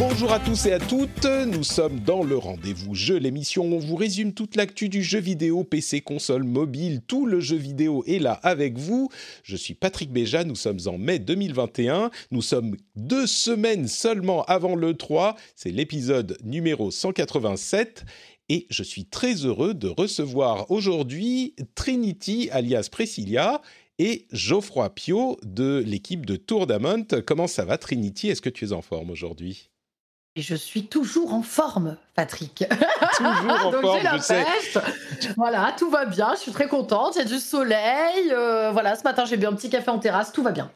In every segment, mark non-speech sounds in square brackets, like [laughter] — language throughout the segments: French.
Bonjour à tous et à toutes, nous sommes dans le rendez-vous jeu, l'émission où on vous résume toute l'actu du jeu vidéo, PC, console, mobile, tout le jeu vidéo est là avec vous. Je suis Patrick Béja, nous sommes en mai 2021, nous sommes deux semaines seulement avant le 3, c'est l'épisode numéro 187 et je suis très heureux de recevoir aujourd'hui Trinity alias Presilia et Geoffroy Pio de l'équipe de Tourdamont. Comment ça va Trinity? Est-ce que tu es en forme aujourd'hui? Et je suis toujours en forme, Patrick. Toujours en [laughs] Donc forme, la je sais. pêche. Voilà, tout va bien. Je suis très contente. Il y a du soleil. euh, voilà, ce matin j'ai bu un petit café en terrasse. Tout va bien.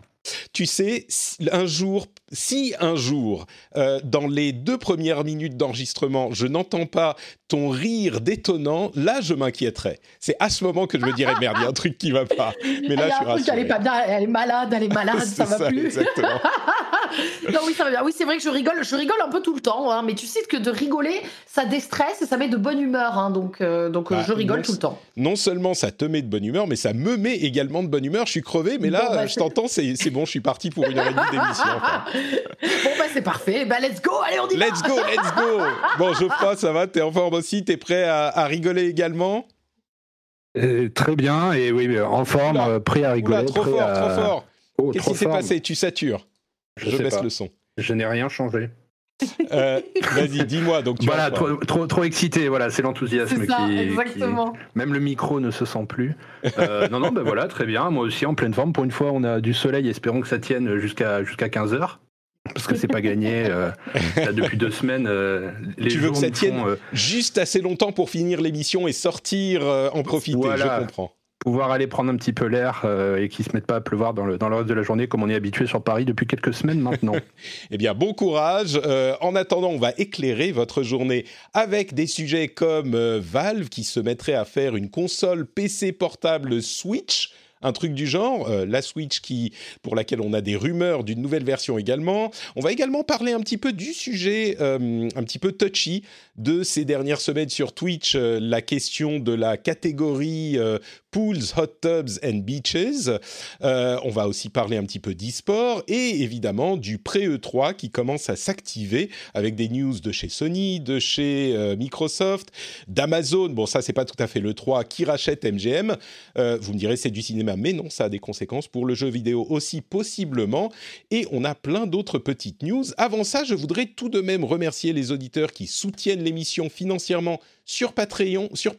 Tu sais, si- un jour, si un jour, euh, dans les deux premières minutes d'enregistrement, je n'entends pas ton rire détonnant, là, je m'inquiéterais. C'est à ce moment que je me dirais, merde, il y a un truc qui va pas. Mais là, je suis elle est rassuré. pas bien. Elle est malade. Elle est malade. [laughs] Ça va plus. exactement. [laughs] [laughs] non, oui, ça va bien. Oui, c'est vrai que je rigole. Je rigole un peu tout le temps. hein, mais tu sais que de rigoler, ça déstresse et ça met de bonne humeur. hein, donc, euh, donc euh, Bah, je rigole non, tout le temps. Non seulement ça te met de bonne humeur, mais ça me met également de bonne humeur. Je suis crevé, mais là, Bon, bah, je c'est- t'entends, c'est c'est bon, je suis parti pour une heure et demie d'émission. enfin. [laughs] bon, bah, c'est parfait. Bah, let's go. Allez, on y va. Let's go, let's go Bon, Geoffroy, ça va? T'es en forme aussi T'es prêt à, à rigoler également? Euh, très bien, et oui, euh, en forme, Oula. euh, prêt à rigoler. Oula, trop prêt fort, à- trop fort Oh, Qu'est-ce trop qui s'est passé? Tu satures. Je, baisse pas. le son. Je n'ai rien changé. Euh, Vas-y, dis-moi. Donc, tu voilà, trop, trop, trop excité, voilà, c'est l'enthousiasme qui, exactement. qui- Même le micro ne se sent plus. [laughs] Euh, non, non, ben voilà, très bien. Moi aussi, en pleine forme. Pour une fois, on a du soleil, espérons que ça tienne jusqu'à jusqu'à 15h. Parce que c'est pas gagné. euh, [laughs] là, depuis deux semaines, euh, les Tu veux que ça tienne font, euh, Juste assez longtemps pour finir l'émission et sortir, euh, en profiter. Voilà. Je comprends. Pouvoir aller prendre un petit peu l'air euh, et qu'il se mette pas à pleuvoir dans le, dans le reste de la journée comme on est habitué sur Paris depuis quelques semaines maintenant. [laughs] Eh bien, bon courage. Euh, en attendant, on va éclairer votre journée avec des sujets comme euh, Valve qui se mettrait à faire une console PC portable Switch. Un truc du genre, euh, la Switch qui, pour laquelle on a des rumeurs d'une nouvelle version également. On va également parler un petit peu du sujet euh, un petit peu touchy de ces dernières semaines sur Twitch, euh, la question de la catégorie pools, hot tubs and beaches. On va aussi parler un petit peu d'e-sport et évidemment du pré-E3 qui commence à s'activer avec des news de chez Sony, de chez Microsoft, d'Amazon. Bon, ça, c'est pas tout à fait l'E3 qui rachète MGM. Vous me direz, c'est du cinéma, mais non, ça a des conséquences pour le jeu vidéo aussi, possiblement. Et on a plein d'autres petites news. Avant ça, je voudrais tout de même remercier les auditeurs qui soutiennent l'émission financièrement sur Patreon. Sur.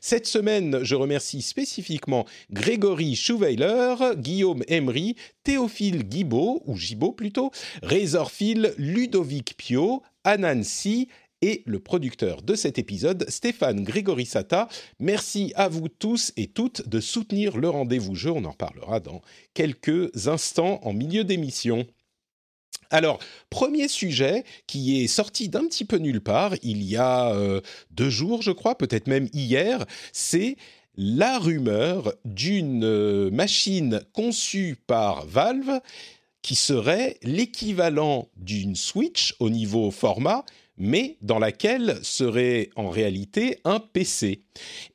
Cette semaine, je remercie spécifiquement Grégory Schouweiler, Guillaume Emery, Théophile Guibaud, ou Gibaud plutôt, Razorphil, Ludovic Pio, Anansi et le producteur de cet épisode, Stéphane Grégory Sata. Merci à vous tous et toutes de soutenir le rendez-vous jeu. On en parlera dans quelques instants en milieu d'émission. Alors, premier sujet qui est sorti d'un petit peu nulle part, il y a euh, deux jours, je crois, peut-être même hier, c'est la rumeur d'une euh, machine conçue par Valve qui serait l'équivalent d'une Switch au niveau format, mais dans laquelle serait en réalité un PC.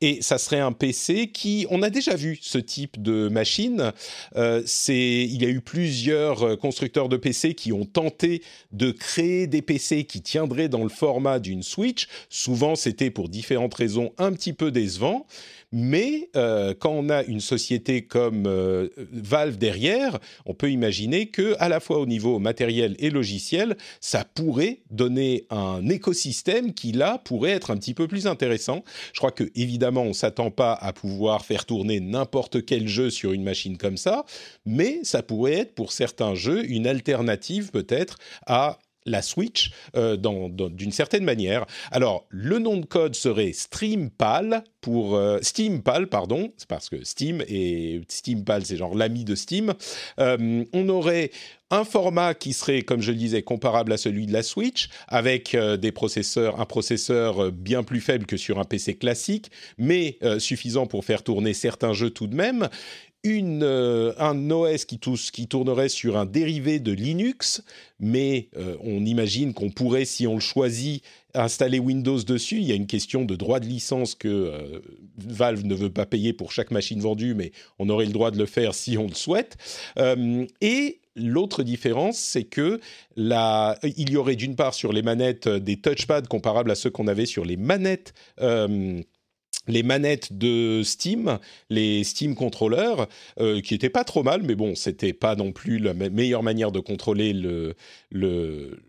Et ça serait un PC qui, on a déjà vu ce type de machine. Euh, il y a eu plusieurs euh, constructeurs de PC qui ont tenté de créer des PC qui tiendraient dans le format d'une Switch. Souvent, c'était pour différentes raisons un petit peu décevant. Mais euh, quand on a une société comme euh, Valve derrière, on peut imaginer que, à la fois au niveau matériel et logiciel, ça pourrait donner un écosystème qui là pourrait être un petit peu plus intéressant. Je crois que évidemment, on s'attend pas à pouvoir faire tourner n'importe quel jeu sur une machine comme ça, mais ça pourrait être pour certains jeux une alternative peut-être à la Switch d'une certaine manière. Alors, le nom de code serait StreamPal pour SteamPal, pardon, c'est parce que Steam et SteamPal, c'est genre l'ami de Steam. on aurait un format qui serait, comme je le disais, comparable à celui de la Switch, avec euh, des processeurs, un processeur euh, bien plus faible que sur un PC classique, mais euh, suffisant pour faire tourner certains jeux tout de même. Une, un OS qui, tournerait sur un dérivé de Linux, mais on imagine qu'on pourrait, si on le choisit, installer Windows dessus. Il y a une question de droit de licence que Valve ne veut pas payer pour chaque machine vendue, mais on aurait le droit de le faire si on le souhaite. et L'autre différence, c'est que il y aurait d'une part sur les manettes des touchpads comparables à ceux qu'on avait sur les manettes euh, les manettes de Steam, les Steam controllers, euh, qui étaient pas trop mal, mais bon, c'était pas non plus la meilleure manière de contrôler le, le,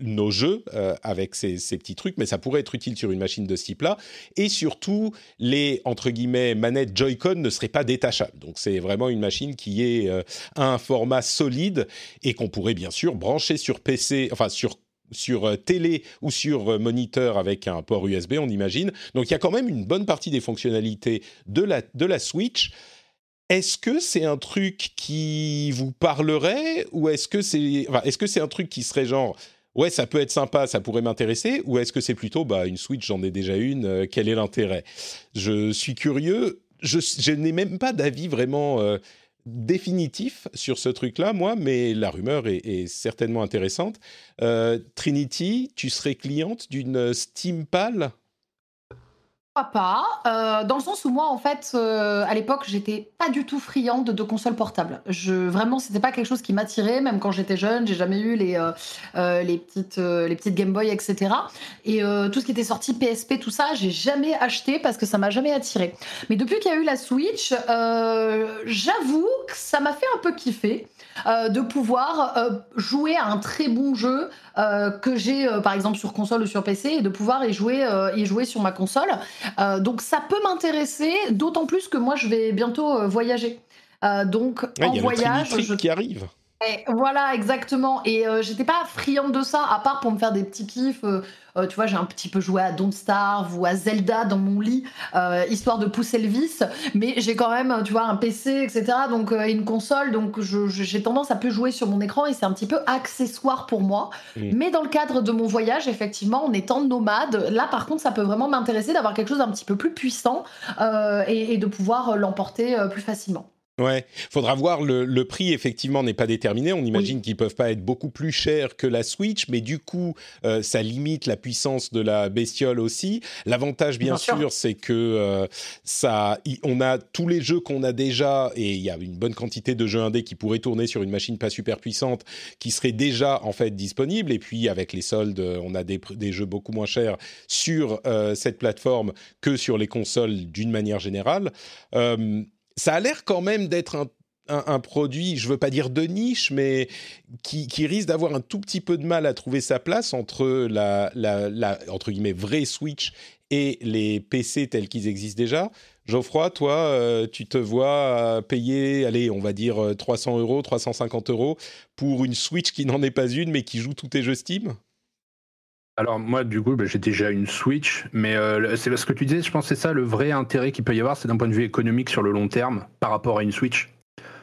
nos jeux euh, avec ces, ces, petits trucs, mais ça pourrait être utile sur une machine de ce type-là. Et surtout, les entre guillemets manettes Joy-Con ne seraient pas détachables. Donc c'est vraiment une machine qui est euh, un format solide et qu'on pourrait bien sûr brancher sur PC, enfin sur sur euh, télé ou sur euh, moniteur avec un port USB, on imagine. Donc il y a quand même une bonne partie des fonctionnalités de la, de la Switch. Est-ce que c'est un truc qui vous parlerait ou est-ce que c'est est-ce un truc qui serait genre ouais ça peut être sympa, ça pourrait m'intéresser ou est-ce que c'est plutôt bah une Switch j'en ai déjà une, euh, quel est l'intérêt? Je suis curieux, je n'ai même pas d'avis vraiment définitif sur ce truc-là, moi, mais la rumeur est, certainement intéressante. Euh, Trinity, tu serais cliente d'une Steampal pas, euh, dans le sens où moi, en fait, euh, à l'époque, j'étais pas du tout friande de consoles portables. Je, vraiment, c'était pas quelque chose qui m'attirait, même quand j'étais jeune. J'ai jamais eu les, euh, les, petites, les petites Game Boy, etc. Et tout ce qui était sorti PSP, tout ça, j'ai jamais acheté parce que ça m'a jamais attiré. Mais depuis qu'il y a eu la Switch, j'avoue que ça m'a fait un peu kiffer. De pouvoir jouer à un très bon jeu que j'ai par exemple sur console ou sur PC et de pouvoir y jouer, y jouer sur ma console. Euh, donc ça peut m'intéresser, d'autant plus que moi je vais bientôt euh, voyager. Euh, donc en voyage, je... qui arrive. Voilà, exactement. Et j'étais pas friande de ça, à part pour me faire des petits kiffs euh, tu vois, j'ai un petit peu joué à Don't Starve ou à Zelda dans mon lit, euh, histoire de pousser le vice. Mais j'ai quand même, tu vois, un PC, etc. Donc, euh, une console. Donc, j'ai tendance à peu jouer sur mon écran et c'est un petit peu accessoire pour moi. Mais dans le cadre de mon voyage, effectivement, en étant nomade, là, par contre, ça peut vraiment m'intéresser d'avoir quelque chose d'un petit peu plus puissant et, de pouvoir l'emporter plus facilement. Ouais, faudra voir le, prix effectivement n'est pas déterminé. On imagine qu'ils peuvent pas être beaucoup plus chers que la Switch, mais du coup euh, ça limite la puissance de la bestiole aussi. L'avantage bien, sûr, c'est que euh, ça, on a tous les jeux qu'on a déjà et il y a une bonne quantité de jeux indés qui pourraient tourner sur une machine pas super puissante, qui seraient déjà en fait disponibles. Et puis avec les soldes, on a des, jeux beaucoup moins chers sur euh, cette plateforme que sur les consoles d'une manière générale ça a l'air quand même d'être un, produit, je veux pas dire de niche, mais qui, risque d'avoir un tout petit peu de mal à trouver sa place entre la, vraie Switch et les PC tels qu'ils existent déjà. Geoffroy, toi, euh, tu te vois payer, allez, on va dire 300 euros, 350 euros pour une Switch qui n'en est pas une, mais qui joue tous tes jeux Steam? Alors moi du coup bah, j'ai déjà une Switch, mais euh, c'est ce que tu disais, je pense que c'est ça le vrai intérêt qu'il peut y avoir, c'est d'un point de vue économique sur le long terme par rapport à une Switch.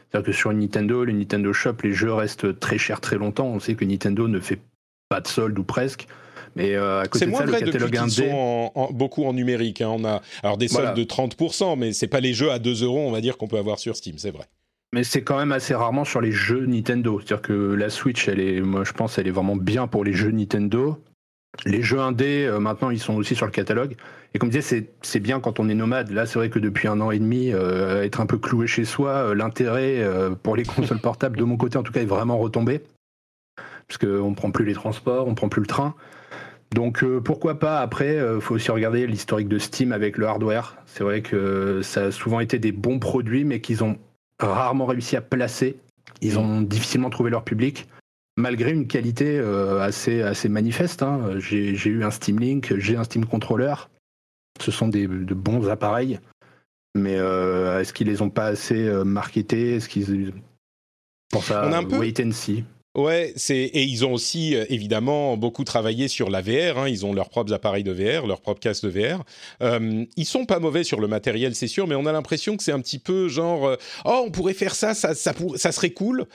C'est-à-dire que sur une Nintendo, le Nintendo Shop, les jeux restent très chers très longtemps. On sait que Nintendo ne fait pas de solde ou presque. Mais euh, à côté de ça, le catalogue indé... sont en, beaucoup en numérique. Hein. On a alors des soldes de 30%, mais c'est pas les jeux à 2 euros, on va dire, qu'on peut avoir sur Steam, c'est vrai. Mais c'est quand même assez rarement sur les jeux Nintendo. C'est-à-dire que la Switch, elle est, moi je pense, elle est vraiment bien pour les jeux Nintendo. Les jeux indés, euh, maintenant, ils sont aussi sur le catalogue. Et comme je disais, c'est bien quand on est nomade. Là, c'est vrai que depuis un an et demi, euh, être un peu cloué chez soi, euh, l'intérêt pour les [laughs] consoles portables, de mon côté en tout cas, est vraiment retombé. Parce qu'on ne prend plus les transports, on ne prend plus le train. Donc pourquoi pas? Après, il faut aussi regarder l'historique de Steam avec le hardware. C'est vrai que ça a souvent été des bons produits, mais qu'ils ont rarement réussi à placer. Ils ont difficilement trouvé leur public malgré une qualité euh, assez, assez manifeste. Hein. J'ai eu un Steam Link, j'ai un Steam Controller. Ce sont des, de bons appareils. Mais euh, est-ce qu'ils les ont pas assez euh, marketés? Est-ce qu'ils pensent à on a un peu, wait and see Ouais, c'est et ils ont aussi évidemment beaucoup travaillé sur la VR. Hein. Ils ont leurs propres appareils de VR, leurs propres casques de VR. Euh, ils sont pas mauvais sur le matériel, c'est sûr, mais on a l'impression que c'est un petit peu genre oh on pourrait faire ça, ça ça, ça serait cool.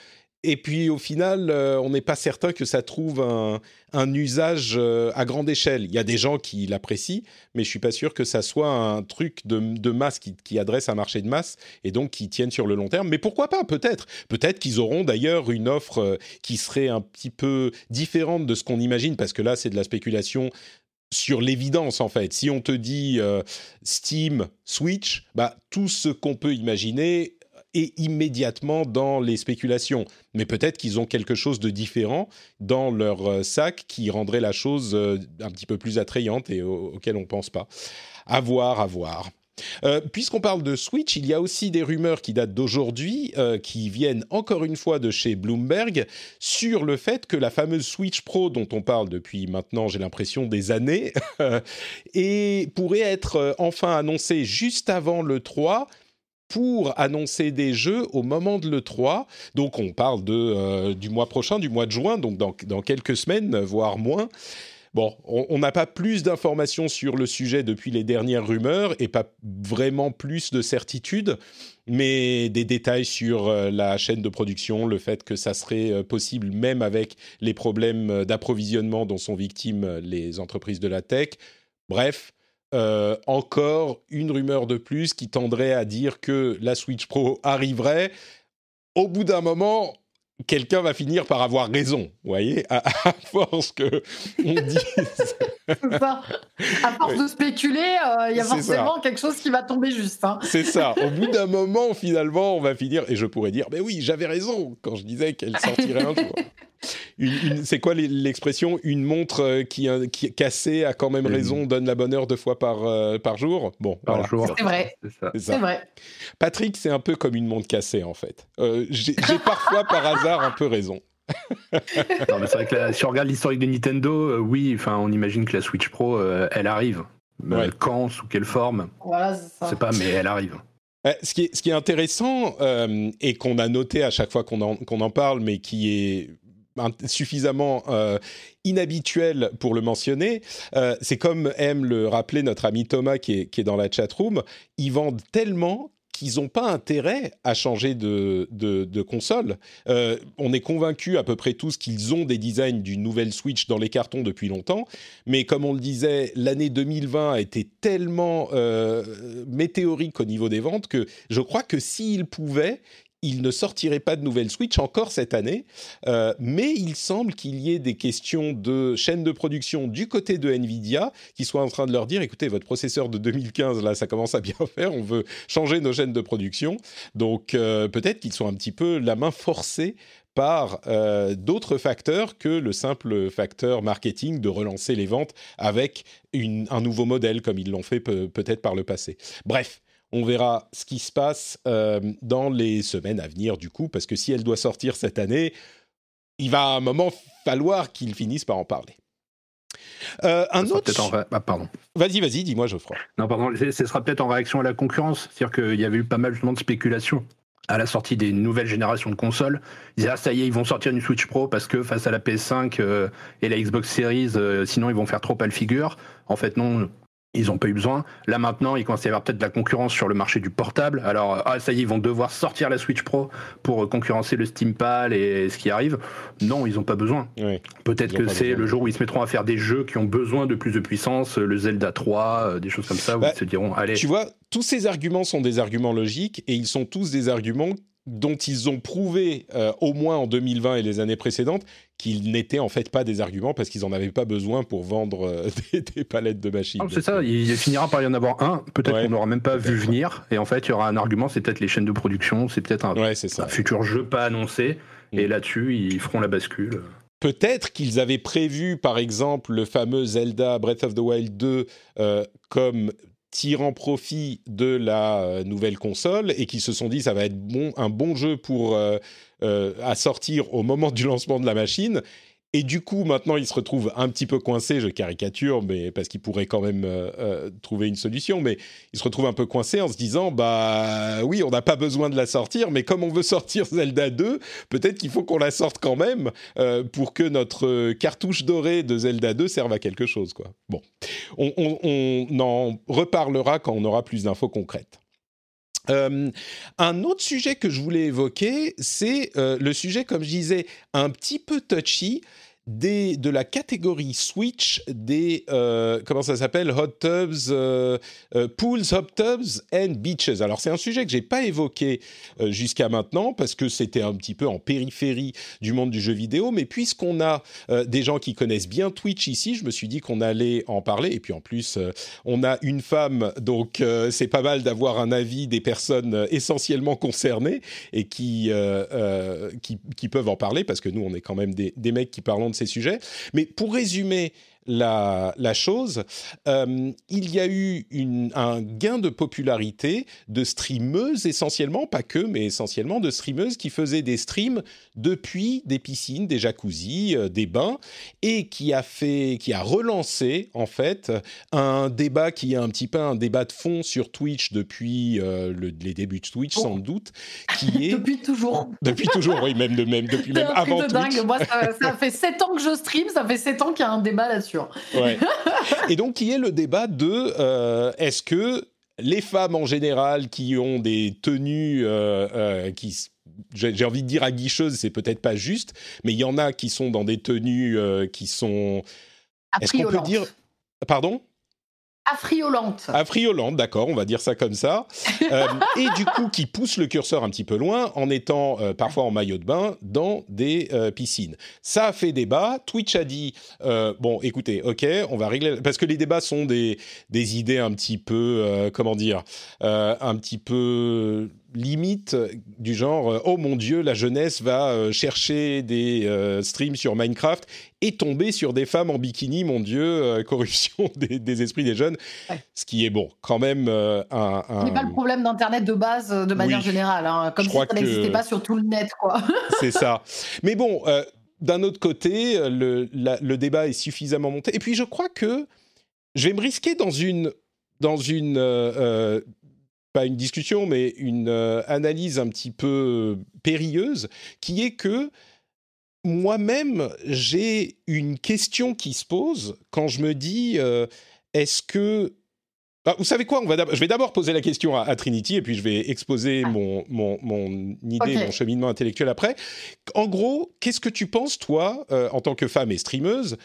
Et puis au final, euh, on n'est pas certain que ça trouve un, usage euh, à grande échelle. Il y a des gens qui l'apprécient, mais je suis pas sûr que ça soit un truc de, masse qui, adresse un marché de masse et donc qui tienne sur le long terme. Mais pourquoi pas Peut-être. Peut-être qu'ils auront d'ailleurs une offre euh, qui serait un petit peu différente de ce qu'on imagine, parce que là, c'est de la spéculation sur l'évidence en fait. Si on te dit Steam, Switch, bah tout ce qu'on peut imaginer et immédiatement dans les spéculations. Mais peut-être qu'ils ont quelque chose de différent dans leur euh, sac qui rendrait la chose euh, un petit peu plus attrayante et auquel on ne pense pas. À voir, à voir. Euh, puisqu'on parle de Switch, il y a aussi des rumeurs qui datent d'aujourd'hui, qui viennent encore une fois de chez Bloomberg, sur le fait que la fameuse Switch Pro dont on parle depuis maintenant, j'ai l'impression, des années, [laughs] et pourrait être enfin annoncée juste avant le 3 pour annoncer des jeux au moment de l'E3. Donc on parle de, euh, du mois prochain, du mois de juin, donc dans, dans quelques semaines, voire moins. Bon, on n'a pas plus d'informations sur le sujet depuis les dernières rumeurs et pas vraiment plus de certitudes, mais des détails sur euh, la chaîne de production, le fait que ça serait euh, possible même avec les problèmes d'approvisionnement dont sont victimes les entreprises de la tech. Bref, euh, encore une rumeur de plus qui tendrait à dire que la Switch Pro arriverait. Au bout d'un moment, quelqu'un va finir par avoir raison, vous voyez, à, [laughs] force que on [laughs] dise. ça. À force de spéculer, euh, il y a forcément quelque chose qui va tomber juste. Hein. C'est ça. [laughs] Au bout d'un moment, finalement, on va finir, et je pourrais dire, mais oui, j'avais raison quand je disais qu'elle sortirait un jour c'est quoi l'expression Une montre euh, qui, qui, cassée a quand même raison, donne la bonne heure deux fois par, euh, par jour. Bon, par jour. C'est vrai. C'est vrai. Patrick, c'est un peu comme une montre cassée en fait. Euh, j'ai parfois par hasard un peu raison. [laughs] non, mais c'est vrai que si on regarde l'historique de Nintendo, oui, enfin, on imagine que la Switch Pro, elle arrive. Quand, sous quelle forme Voilà, c'est pas, mais elle arrive. Ce qui, est, ce qui est intéressant et qu'on a noté à chaque fois qu'on en, qu'on en, parle, mais qui est suffisamment euh, inhabituel pour le mentionner. Euh, c'est comme aime le rappeler notre ami Thomas qui est, qui est dans la chat room. Ils vendent tellement qu'ils n'ont pas intérêt à changer de, de, console. Euh, on est convaincu à peu près tous qu'ils ont des designs d'une nouvelle Switch dans les cartons depuis longtemps, mais comme on le disait, l'année 2020 a été tellement météorique au niveau des ventes que je crois que s'ils pouvaient, il ne sortirait pas de nouvelle Switch encore cette année, euh, mais il semble qu'il y ait des questions de chaîne de production du côté de Nvidia qui soient en train de leur dire écoutez, votre processeur de 2015, là, ça commence à bien [laughs] faire, on veut changer nos chaînes de production. Donc euh, peut-être qu'ils sont un petit peu la main forcée par euh, d'autres facteurs que le simple facteur marketing de relancer les ventes avec un nouveau modèle comme ils l'ont fait peut-être par le passé. Bref, on verra ce qui se passe euh, dans les semaines à venir, du coup, parce que si elle doit sortir cette année, il va à un moment falloir qu'ils finissent par en parler. Euh, un autre. En ah, pardon. Vas-y, vas-y, dis-moi, Geoffroy. Non, pardon, ce sera peut-être en réaction à la concurrence. C'est-à-dire qu'il y avait eu pas mal de spéculations à la sortie des nouvelles générations de consoles. Ils disaient, ah, ça y est, ils vont sortir une Switch Pro parce que face à la PS5 euh, et la Xbox Series, sinon ils vont faire trop à le figure. En fait, non, ils n'ont pas eu besoin. Là maintenant, il commence à y avoir peut-être de la concurrence sur le marché du portable. Alors, ah, ça y est, ils vont devoir sortir la Switch Pro pour euh, concurrencer le Steam Pal et ce qui arrive. Non, ils n'ont pas besoin. peut-être que c'est le jour où ils se mettront à faire des jeux qui ont besoin de plus de puissance, le Zelda 3, euh, des choses comme ça, où bah, ils se diront, allez. Tu vois, tous ces arguments sont des arguments logiques et ils sont tous des arguments dont ils ont prouvé, euh, au moins en 2020 et les années précédentes, qu'ils n'étaient en fait pas des arguments parce qu'ils n'en avaient pas besoin pour vendre euh, [laughs] des, palettes de machines. c'est ça, il finira par y en avoir un, peut-être qu'on n'aura même pas vu venir, et en fait il y aura un argument, c'est peut-être les chaînes de production, c'est peut-être un, futur jeu pas annoncé, et mm. là-dessus ils feront la bascule. Peut-être qu'ils avaient prévu, par exemple, le fameux Zelda Breath of the Wild 2 euh, comme tirant profit de la euh, nouvelle console et qui se sont dit ça va être bon, un bon jeu pour euh, euh, à sortir au moment du lancement de la machine. Et du coup, maintenant, il se retrouve un petit peu coincé, je caricature, mais parce qu'il pourrait quand même trouver une solution, mais il se retrouve un peu coincé en se disant, bah oui, on n'a pas besoin de la sortir, mais comme on veut sortir [laughs] Zelda 2, peut-être qu'il faut qu'on la sorte quand même pour que notre cartouche dorée de Zelda 2 serve à quelque chose, quoi. Bon, on, on en reparlera quand on aura plus d'infos concrètes. Euh, un autre sujet que je voulais évoquer, c'est euh, le sujet, comme je disais, un petit peu touchy, de la catégorie Switch des euh, comment ça s'appelle hot tubs euh, euh, pools hot tubs and beaches. Alors c'est un sujet que j'ai pas évoqué jusqu'à maintenant parce que c'était un petit peu en périphérie du monde du jeu vidéo. Mais puisqu'on a des gens qui connaissent bien Twitch ici je me suis dit qu'on allait en parler. Et puis en plus on a une femme donc c'est pas mal d'avoir un avis des personnes essentiellement concernées et qui, qui, qui peuvent en parler parce que nous on est quand même des, des mecs qui parlons de ces sujets. Mais pour résumer la, chose, euh, il y a eu un gain de popularité de streameuses essentiellement, pas que, mais essentiellement de streameuses qui faisaient des streams depuis des piscines, des jacuzzis, euh, des bains, et qui a fait, qui a relancé en fait un débat qui est un petit peu un débat de fond sur Twitch depuis euh, les débuts de Twitch sans doute, qui [laughs] est depuis toujours. [laughs] Depuis toujours, oui, même, de, même depuis même avant Twitch. Dingue. Moi, ça, ça fait 7 ans que je stream, ça fait 7 ans qu'il y a un débat là-dessus. [laughs] Et donc, qui est le débat de euh, est-ce que les femmes en général qui ont des tenues euh, euh, qui j'ai envie de dire aguicheuses, c'est peut-être pas juste, mais il y en a qui sont dans des tenues qui sont. Est-ce qu'on peut dire. Pardon? Affriolante. Affriolante, d'accord, on va dire ça comme ça. [laughs] Euh, et du coup, qui pousse le curseur un petit peu loin en étant euh, parfois en maillot de bain dans des euh, piscines. Ça a fait débat. Twitch a dit bon, écoutez, ok, on va régler parce que les débats sont des des idées un petit peu, comment dire, un petit peu limite du genre euh, oh mon dieu la jeunesse va euh, chercher des euh, streams sur Minecraft et tomber sur des femmes en bikini mon dieu [laughs] corruption des, esprits des jeunes. Ce qui est bon quand même un, un... pas le problème d'internet de base de manière générale hein, comme si ça n'existait pas sur tout le net quoi. [laughs] C'est ça. Mais bon d'un autre côté le, le débat est suffisamment monté. Et puis je crois que je vais me risquer dans une dans une pas une discussion, mais une euh, analyse un petit peu périlleuse, qui est que moi-même, j'ai une question qui se pose quand je me dis, euh, est-ce que... Ah, vous savez quoi on va Je vais d'abord poser la question à, Trinity et puis je vais exposer ah. mon, mon, mon, idée, mon cheminement intellectuel après. En gros, qu'est-ce que tu penses, toi, euh, en tant que femme et streameuse,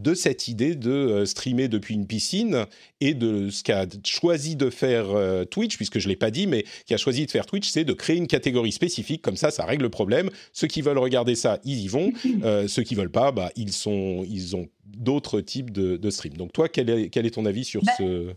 de cette idée de euh, streamer depuis une piscine et de ce qu'a choisi de faire euh, Twitch, puisque je ne l'ai pas dit, mais qui a choisi de faire Twitch, c'est de créer une catégorie spécifique, comme ça, ça règle le problème. Ceux qui veulent regarder ça, ils y vont. [laughs] Euh, ceux qui veulent pas, bah, ils, sont, ils ont d'autres types de, de streams. Donc toi, quel est, quel est ton avis sur bah, ce...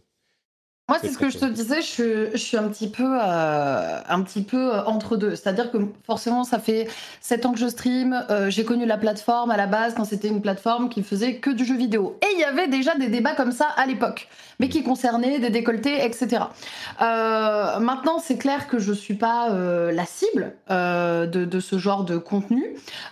Moi, c'est ce que je te disais, je, suis un petit peu, euh, un petit peu euh, entre deux. C'est-à-dire que forcément, ça fait 7 ans que je stream. Euh, j'ai connu la plateforme à la base quand c'était une plateforme qui faisait que du jeu vidéo. Et il y avait déjà des débats comme ça à l'époque, mais qui concernaient des décolletés, etc. maintenant, c'est clair que je suis pas la cible de, de, ce genre de contenu,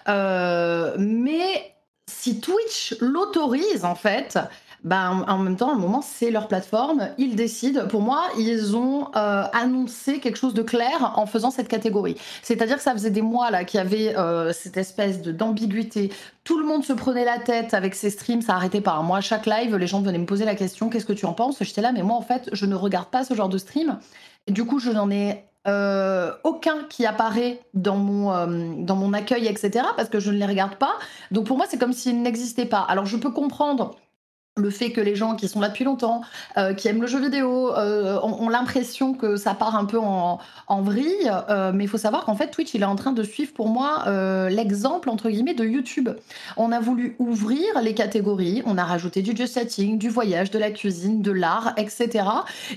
mais si Twitch l'autorise, en fait, ben, en même temps, à un moment, c'est leur plateforme, ils décident. Pour moi, ils ont euh, annoncé quelque chose de clair en faisant cette catégorie. C'est-à-dire que ça faisait des mois qu'il y avait euh, cette espèce d'ambiguïté. Tout le monde se prenait la tête avec ces streams, ça arrêtait pas. Moi, à chaque live, les gens venaient me poser la question qu'est-ce que tu en penses? J'étais là, mais moi, en fait, je ne regarde pas ce genre de stream. Et du coup, je n'en ai euh, aucun qui apparaît dans mon, dans mon accueil, etc., parce que je ne les regarde pas. Donc pour moi, c'est comme s'ils n'existaient pas. Alors je peux comprendre le fait que les gens qui sont là depuis longtemps, euh, qui aiment le jeu vidéo, euh, ont, l'impression que ça part un peu en, vrille. Euh, mais il faut savoir qu'en fait, Twitch, il est en train de suivre pour moi l'exemple, entre guillemets, de YouTube. On a voulu ouvrir les catégories, on a rajouté du just setting, du voyage, de la cuisine, de l'art, etc.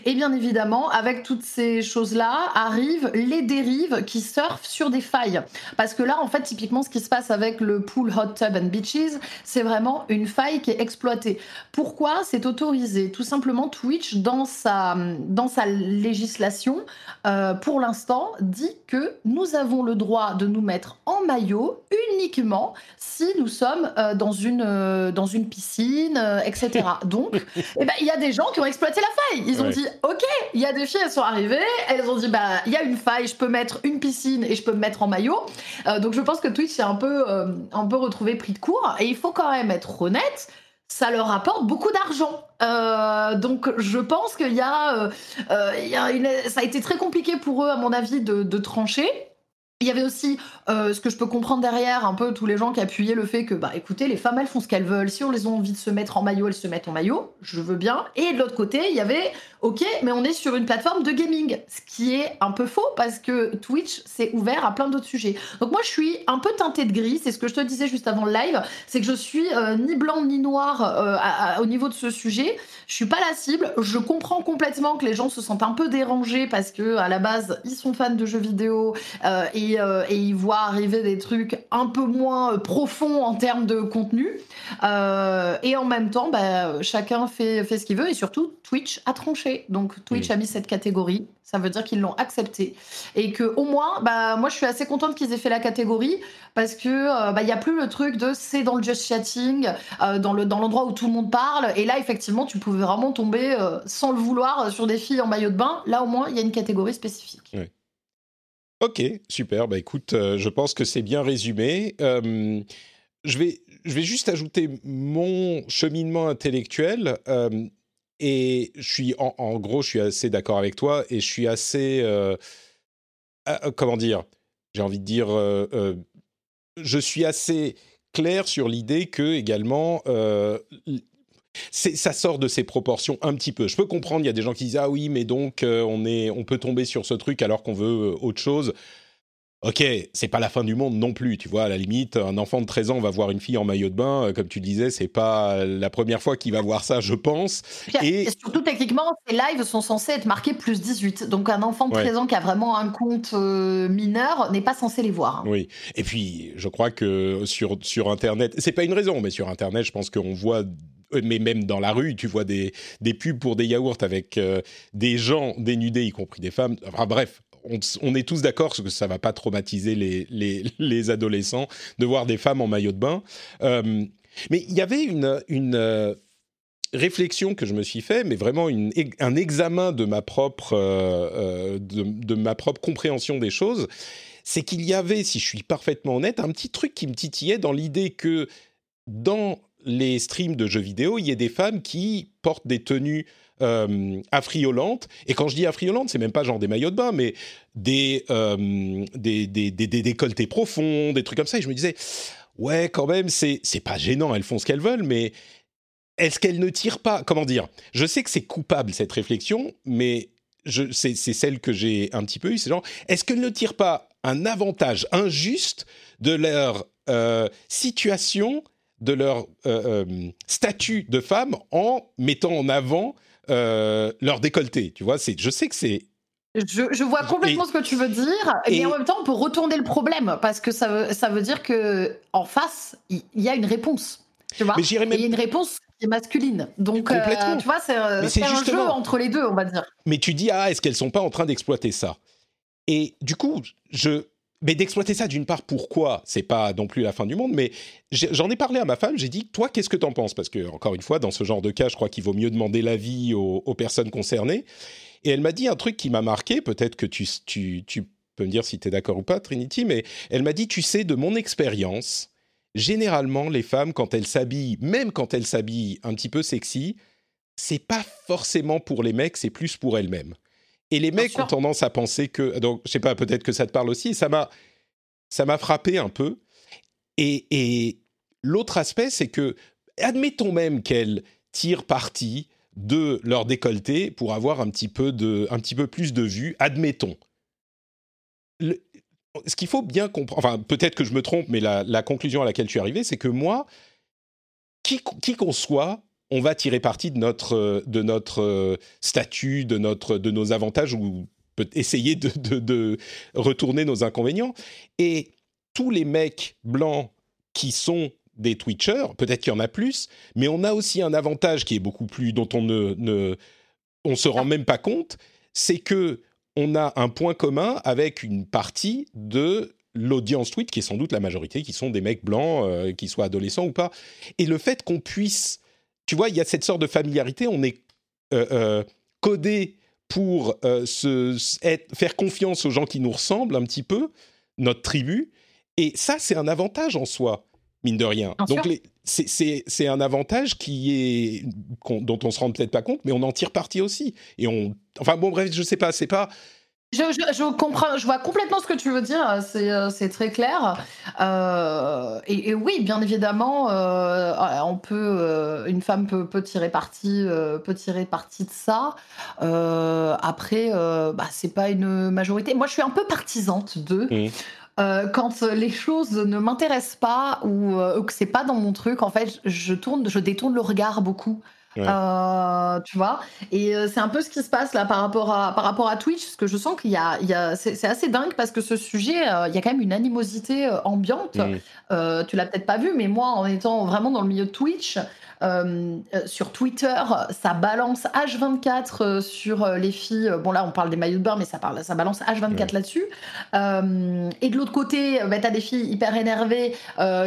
Et bien évidemment, avec toutes ces choses-là, arrivent les dérives qui surfent sur des failles. Parce que là, en fait, typiquement, ce qui se passe avec le pool Hot Tub and Beaches, c'est vraiment une faille qui est exploitée pourquoi c'est autorisé? Tout simplement, Twitch, dans sa, dans sa législation, euh, pour l'instant, dit que nous avons le droit de nous mettre en maillot uniquement si nous sommes euh, dans, une, euh, dans une piscine, etc. [laughs] Donc, eh ben, il y a des gens qui ont exploité la faille. Ils ont dit, OK, il y a des filles, elles sont arrivées, elles ont dit, bah, il y a une faille, je peux mettre une piscine et je peux me mettre en maillot. donc, je pense que Twitch s'est un peu, un peu retrouvé pris de court. Et il faut quand même être honnête ça leur apporte beaucoup d'argent. Euh, donc je pense qu'il y euh, euh, y a une, ça a été très compliqué pour eux, à mon avis, de trancher. Il y avait aussi euh, ce que je peux comprendre derrière, un peu tous les gens qui appuyaient le fait que, bah écoutez, les femmes elles font ce qu'elles veulent. Si on les a envie de se mettre en maillot, elles se mettent en maillot. Je veux bien. Et de l'autre côté, il y avait, ok, mais on est sur une plateforme de gaming, ce qui est un peu faux parce que Twitch s'est ouvert à plein d'autres sujets. Donc moi, je suis un peu teintée de gris. C'est ce que je te disais juste avant le live, c'est que je suis euh, ni blanc ni noir euh, au niveau de ce sujet. Je suis pas la cible. Je comprends complètement que les gens se sentent un peu dérangés parce que à la base, ils sont fans de jeux vidéo et euh, et, il voit arriver des trucs un peu moins euh, profonds en termes de contenu. Euh, et en même temps, bah, chacun fait, fait ce qu'il veut et surtout Twitch a tranché. Donc Twitch a mis cette catégorie. Ça veut dire qu'ils l'ont accepté et que au moins, bah moi je suis assez contente qu'ils aient fait la catégorie parce que bah il y a plus le truc de c'est dans le just chatting, dans le dans l'endroit où tout le monde parle et là effectivement tu pouvais vraiment tomber sans le vouloir sur des filles en maillot de bain. Là au moins il y a une catégorie spécifique. Ok, super. Bah écoute, euh, je pense que c'est bien résumé. Euh, je, vais, je vais juste ajouter mon cheminement intellectuel. Euh, et je suis, en, gros, je suis assez d'accord avec toi et je suis assez. comment dire J'ai envie de dire. je suis assez clair sur l'idée que, également, ça sort de ses proportions un petit peu. Je peux comprendre, il y a des gens qui disent ah oui, mais donc euh, on est, on peut tomber sur ce truc alors qu'on veut euh, autre chose. Ok, c'est pas la fin du monde non plus, tu vois. À la limite, un enfant de 13 ans va voir une fille en maillot de bain, euh, comme tu le disais, c'est pas la première fois qu'il va voir ça, je pense. Et, surtout, techniquement, ces lives sont censés être marqués plus 18. Donc, un enfant de 13 ans qui a vraiment un compte mineur n'est pas censé les voir. Hein. Oui. Et puis, je crois que sur, sur Internet, c'est pas une raison, mais sur Internet, je pense qu'on voit mais même dans la rue, tu vois des, des pubs pour des yaourts avec euh, des gens dénudés, y compris des femmes. Enfin bref, on, est tous d'accord que ça va pas traumatiser les, les, les, adolescents de voir des femmes en maillot de bain. Euh, mais il y avait une, une réflexion que je me suis fait, mais vraiment une, un examen de ma propre, de, de, ma propre compréhension des choses. C'est qu'il y avait, si je suis parfaitement honnête, un petit truc qui me titillait dans l'idée que dans les streams de jeux vidéo, il y a des femmes qui portent des tenues euh, affriolantes. Et quand je dis affriolantes, c'est même pas genre des maillots de bain, mais des, euh, des, des, des, décolletés profonds, des trucs comme ça. Et je me disais, ouais, quand même, c'est, pas gênant, elles font ce qu'elles veulent, mais est-ce qu'elles ne tirent pas? Comment dire? Je sais que c'est coupable cette réflexion, mais c'est, c'est celle que j'ai un petit peu eue. C'est genre, est-ce qu'elles ne tirent pas un avantage injuste de leur euh, situation de leur euh, euh, statut de femme en mettant en avant euh, leur décolleté. Tu vois, c'est, je sais que c'est je, vois complètement ce que tu veux dire, et, mais en même temps, on peut retourner le problème parce que ça veut, ça veut dire que en face, il y, a une réponse. Tu vois, il y a une réponse qui est masculine. Donc, tu vois, c'est, un jeu entre les deux, on va dire. Mais tu dis ah, est-ce qu'elles sont pas en train d'exploiter ça? Et du coup, je mais d'exploiter ça d'une part, pourquoi? C'est pas non plus la fin du monde, mais j'en ai parlé à ma femme. J'ai dit, toi, qu'est-ce que t'en penses? Parce que encore une fois, dans ce genre de cas, je crois qu'il vaut mieux demander l'avis aux, personnes concernées. Et elle m'a dit un truc qui m'a marqué. Peut-être que tu peux me dire si tu es d'accord ou pas, Trinity, mais elle m'a dit, tu sais, de mon expérience, généralement, les femmes, quand elles s'habillent, même quand elles s'habillent un petit peu sexy, c'est pas forcément pour les mecs, c'est plus pour elles-mêmes. Et les mecs ont tendance à penser que, donc je sais pas, peut-être que ça te parle aussi. Ça m'a, ça m'a frappé un peu. Et, et l'autre aspect, c'est que, admettons même qu'elles tirent parti de leur décolleté pour avoir un petit peu de, un petit peu plus de vues. Admettons. ce qu'il faut bien comprendre, enfin peut-être que je me trompe, mais la, la conclusion à laquelle je suis arrivé, c'est que moi, qui, qui qu'on soit, on va tirer parti de notre, euh, de notre euh, statut, de, notre, de nos avantages ou peut essayer de, retourner nos inconvénients. Et tous les mecs blancs qui sont des Twitchers, peut-être qu'il y en a plus, mais on a aussi un avantage qui est beaucoup plus dont on ne, ne on se rend même pas compte, c'est que on a un point commun avec une partie de l'audience Twitch qui est sans doute la majorité, qui sont des mecs blancs, euh, qui soient adolescents ou pas. Et le fait qu'on puisse, tu vois, il y a cette sorte de familiarité, on est euh, euh, codé pour se, faire confiance aux gens qui nous ressemblent un petit peu, notre tribu, et ça c'est un avantage en soi mine de rien. Donc c'est un avantage qui est dont on se rend peut-être pas compte, mais on en tire parti aussi. Et on, enfin bon bref, je sais pas, c'est pas. Je, je, comprends, je vois complètement ce que tu veux dire, c'est euh, très clair. Euh, et, oui, bien évidemment, euh, on peut, une femme peut, peut, tirer parti, peut tirer parti de ça. après, bah, c'est pas une majorité. Moi, je suis un peu partisante de. Mmh. Euh, quand les choses ne m'intéressent pas ou, euh, que c'est pas dans mon truc, en fait, je tourne, je détourne le regard beaucoup. Euh, tu vois. Et c'est un peu ce qui se passe là par rapport à par rapport à Twitch parce que je sens qu'il y a, il y a c'est assez dingue parce que ce sujet il y a quand même une animosité ambiante. Mmh. tu l'as peut-être pas vu mais moi en étant vraiment dans le milieu de Twitch euh, euh, sur Twitter, ça balance H24 euh, sur les filles. Bon, là, on parle des maillots de bain, mais ça, parle, ça balance H24 là-dessus. et de l'autre côté, bah, t'as des filles hyper énervées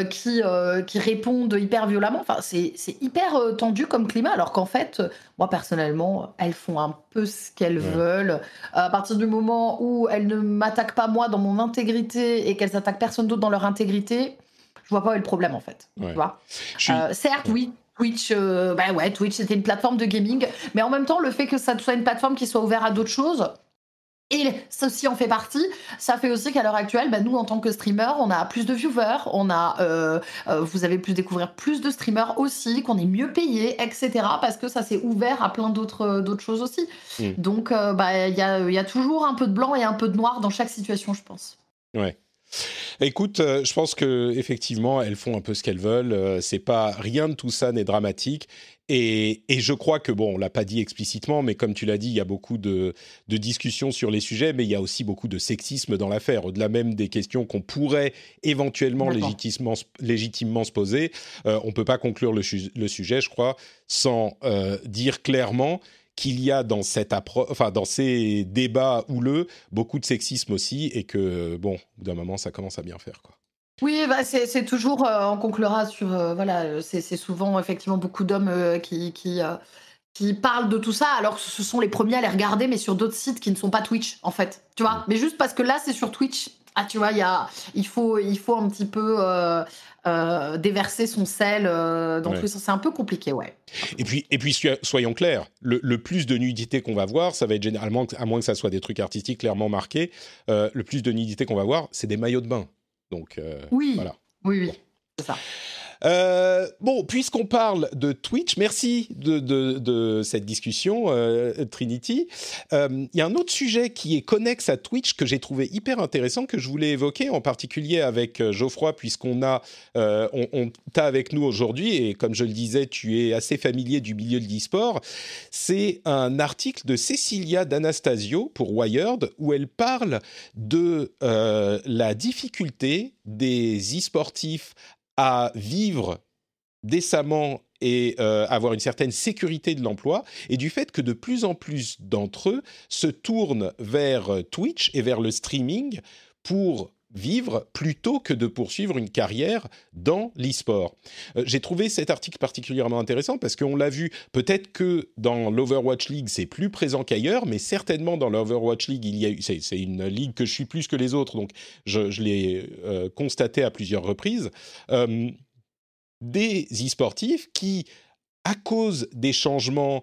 qui, qui répondent hyper violemment. Enfin, c'est hyper tendu comme climat, alors qu'en fait, moi, personnellement, elles font un peu ce qu'elles veulent. À partir du moment où elles ne m'attaquent pas moi dans mon intégrité et qu'elles attaquent personne d'autre dans leur intégrité, je vois pas où est le problème en fait. Tu vois? Certes, oui, Twitch, euh, bah ouais, Twitch c'était une plateforme de gaming, mais en même temps, le fait que ça soit une plateforme qui soit ouverte à d'autres choses, et ceci en fait partie. Ça fait aussi qu'à l'heure actuelle, bah, nous, en tant que streamer, on a plus de viewers, on a, euh, euh, vous avez pu découvrir plus de streamers aussi, qu'on est mieux payé, etc. Parce que ça s'est ouvert à plein d'autres d'autres choses aussi. Mm. Donc, bah, il y, a, y a toujours un peu de blanc et un peu de noir dans chaque situation, je pense. Ouais. Écoute, euh, je pense que effectivement, elles font un peu ce qu'elles veulent. Euh, c'est pas rien de tout ça n'est dramatique. Et, je crois que bon, on l'a pas dit explicitement, mais comme tu l'as dit, il y a beaucoup de, discussions sur les sujets, mais il y a aussi beaucoup de sexisme dans l'affaire. Au-delà même des questions qu'on pourrait éventuellement légitimement, légitimement se poser, euh, on peut pas conclure le, sujet, je crois, sans dire clairement qu'il y a dans cette enfin dans ces débats houleux beaucoup de sexisme aussi et que bon, d'un moment, ça commence à bien faire quoi. Oui, bah c'est toujours, euh, on conclura sur, euh, voilà, c'est souvent effectivement beaucoup d'hommes euh, qui, qui, qui, parlent de tout ça, alors que ce sont les premiers à les regarder, mais sur d'autres sites qui ne sont pas Twitch, en fait, tu vois. Mm. Mais juste parce que là, c'est sur Twitch, ah, tu vois, y a, il, faut, il faut un petit peu euh, déverser son sel euh, dans tout ça. C'est un peu compliqué, ouais. Et puis, et puis soyons clairs, le, plus de nudité qu'on va voir, ça va être généralement, à moins que ça soit des trucs artistiques clairement marqués, euh, le plus de nudité qu'on va voir, c'est des maillots de bain. Donc, oui. voilà. Oui, oui, c'est ça. Euh, bon, puisqu'on parle de Twitch, merci de, cette discussion, euh, Trinity. Euh, il y a un autre sujet qui est connexe à Twitch que j'ai trouvé hyper intéressant, que je voulais évoquer, en particulier avec Geoffroy, puisqu'on a, on, t'a avec nous aujourd'hui, et comme je le disais, tu es assez familier du milieu de l'e-sport. C'est un article de Cecilia D'Anastasio pour Wired, où elle parle de la difficulté des e-sportifs à vivre décemment et euh, avoir une certaine sécurité de l'emploi, et du fait que de plus en plus d'entre eux se tournent vers Twitch et vers le streaming pour vivre plutôt que de poursuivre une carrière dans l'e-sport. Euh, j'ai trouvé cet article particulièrement intéressant parce qu'on l'a vu, peut-être que dans l'Overwatch League c'est plus présent qu'ailleurs, mais certainement dans l'Overwatch League, il y a c'est, une ligue que je suis plus que les autres, donc je, l'ai euh, constaté à plusieurs reprises, euh, des e-sportifs qui, à cause des changements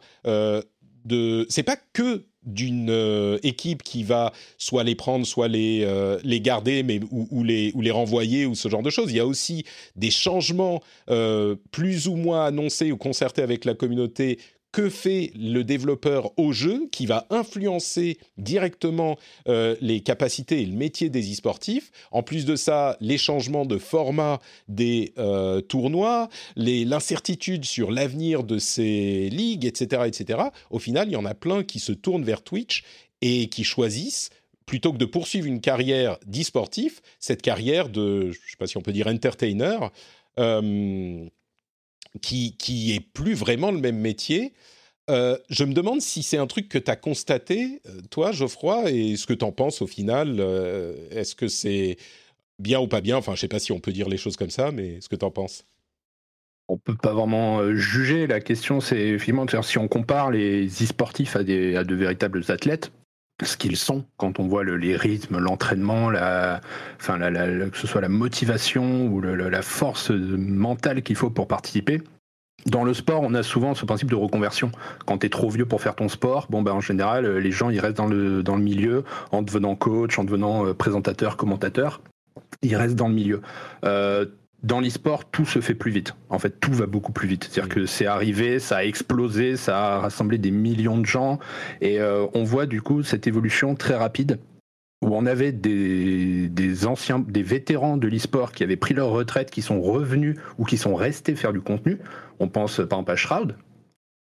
de... C'est pas que d'une euh, équipe qui va soit les prendre, soit les, euh, garder, mais, ou, les, ou les renvoyer, ou ce genre de choses. Il y a aussi des changements euh, plus ou moins annoncés ou concertés avec la communauté que fait le développeur au jeu qui va influencer directement euh, les capacités et le métier des e-sportifs? En plus de ça, les changements de format des euh, tournois, l'incertitude sur l'avenir de ces ligues, etc., etc. Au final, il y en a plein qui se tournent vers Twitch et qui choisissent plutôt que de poursuivre une carrière d'e-sportif, cette carrière de, je ne sais pas si on peut dire entertainer, qui, qui est plus vraiment le même métier. Euh, je me demande si c'est un truc que tu as constaté, euh, toi, Geoffroy, et ce que tu en penses au final. Euh, est-ce que c'est bien ou pas bien? Enfin, je sais pas si on peut dire les choses comme ça, mais ce que tu en penses on peut pas vraiment juger. La question, c'est effectivement si on compare les e-sportifs à, à de véritables athlètes, ce qu'ils sont quand on voit les rythmes, l'entraînement, la, enfin, que ce soit la motivation ou la force mentale qu'il faut pour participer. Dans le sport, on a souvent ce principe de reconversion. Quand tu es trop vieux pour faire ton sport, bon ben en général, euh, les gens ils restent dans le, dans le milieu en devenant coach, en devenant euh, présentateur, commentateur. Ils restent dans le milieu. Euh, dans l'e-sport, tout se fait plus vite. En fait, tout va beaucoup plus vite. C'est-à-dire que c'est arrivé, ça a explosé, ça a rassemblé des millions de gens, et on voit du coup cette évolution très rapide où on avait des, des, anciens, des vétérans de l'e-sport qui avaient pris leur retraite, qui sont revenus ou qui sont restés faire du contenu. On pense par exemple à Shroud,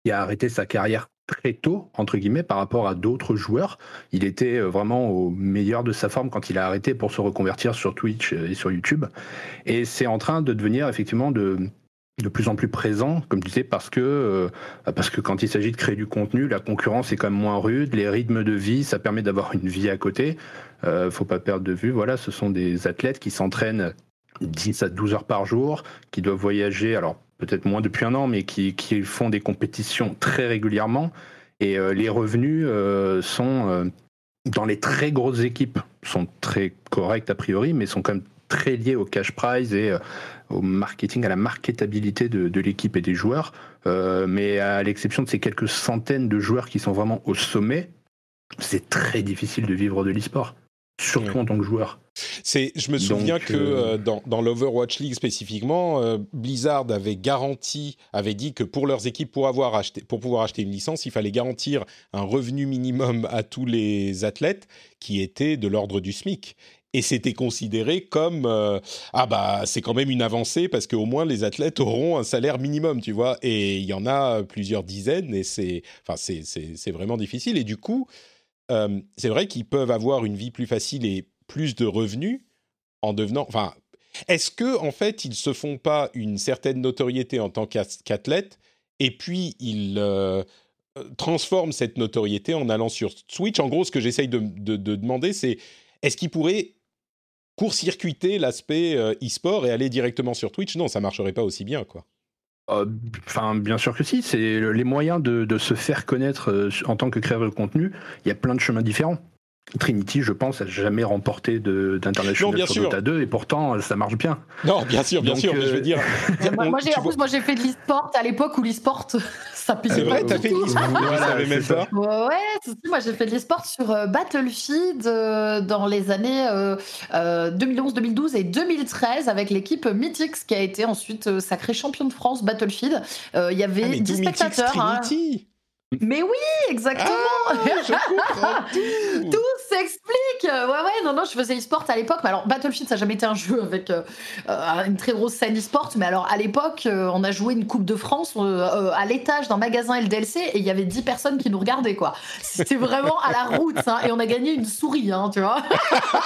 qui a arrêté sa carrière très tôt, entre guillemets, par rapport à d'autres joueurs. Il était euh, vraiment au meilleur de sa forme quand il a arrêté pour se reconvertir sur Twitch et sur YouTube. Et c'est en train de devenir effectivement de, de plus en plus présent, comme tu disais, parce que, euh, parce que quand il s'agit de créer du contenu, la concurrence est quand même moins rude, les rythmes de vie, ça permet d'avoir une vie à côté. Euh, faut pas perdre de vue, voilà, ce sont des athlètes qui s'entraînent 10 à 12 heures par jour, qui doivent voyager, alors peut-être moins depuis un an, mais qui, font des compétitions très régulièrement. Et euh, les revenus euh, sont, dans les très grosses équipes, sont très corrects a priori, mais sont quand même très liés au cash prize et au marketing, à la marketabilité de, l'équipe et des joueurs. Euh, mais à l'exception de ces quelques centaines de joueurs qui sont vraiment au sommet, c'est très difficile de vivre de l'e-sport, surtout en tant que joueur. C'est, je me souviens que euh, euh, dans, dans l'Overwatch League spécifiquement, Blizzard avait garanti, avait dit que pour leurs équipes, pour, avoir acheté, pour pouvoir acheter une licence, il fallait garantir un revenu minimum à tous les athlètes qui était de l'ordre du SMIC et c'était considéré comme euh, ah bah c'est quand même une avancée parce qu'au moins les athlètes auront un salaire minimum, tu vois. Et il y en a plusieurs dizaines et c'est enfin c'est c'est vraiment difficile et du coup euh, c'est vrai qu'ils peuvent avoir une vie plus facile et plus de revenus en devenant enfin est-ce que en fait ils se font pas une certaine notoriété en tant qu'athlète et puis ils euh, transforment cette notoriété en allant sur Switch? En gros, ce que j'essaye de, de, de demander, c'est est-ce qu'ils pourraient court-circuiter l'aspect euh, e-sport et aller directement sur Twitch, non, ça marcherait pas aussi bien, quoi. Euh, enfin, bien sûr que si. C'est les moyens de, se faire connaître euh, en tant que créateur de contenu. Il y a plein de chemins différents. Trinity, je pense, a jamais remporté d'international sur Dota 2 et pourtant ça marche bien. Non, bien sûr, bien sûr, mais je veux dire. [laughs] moi, j'ai, en plus, moi j'ai fait de l'e-sport à l'époque où l'e-sport [laughs] ça [laughs] C'est vrai, t'as fait de l'e-sport même pas. Ouais, moi j'ai fait de l'e-sport sur euh, Battlefield euh, dans les années 2011, euh, 2012 et 2013 avec l'équipe Mythix qui a été ensuite sacré champion de France Battlefield. Il y avait ah, 10 spectateurs. Hein. Mais oui, exactement. Ah, [laughs] tout. s'explique. Ouais, ouais, non, non, je faisais e-sport à l'époque. Mais alors, Battlefield, ça n'a jamais été un jeu avec euh, euh, une très grosse scène e-sport. Mais alors, à l'époque, euh, on a joué une Coupe de France à l'étage d'un magasin LDLC et il y avait 10 personnes qui nous regardaient, quoi. C'était vraiment à la route, hein, et on a gagné une souris, hein, tu vois.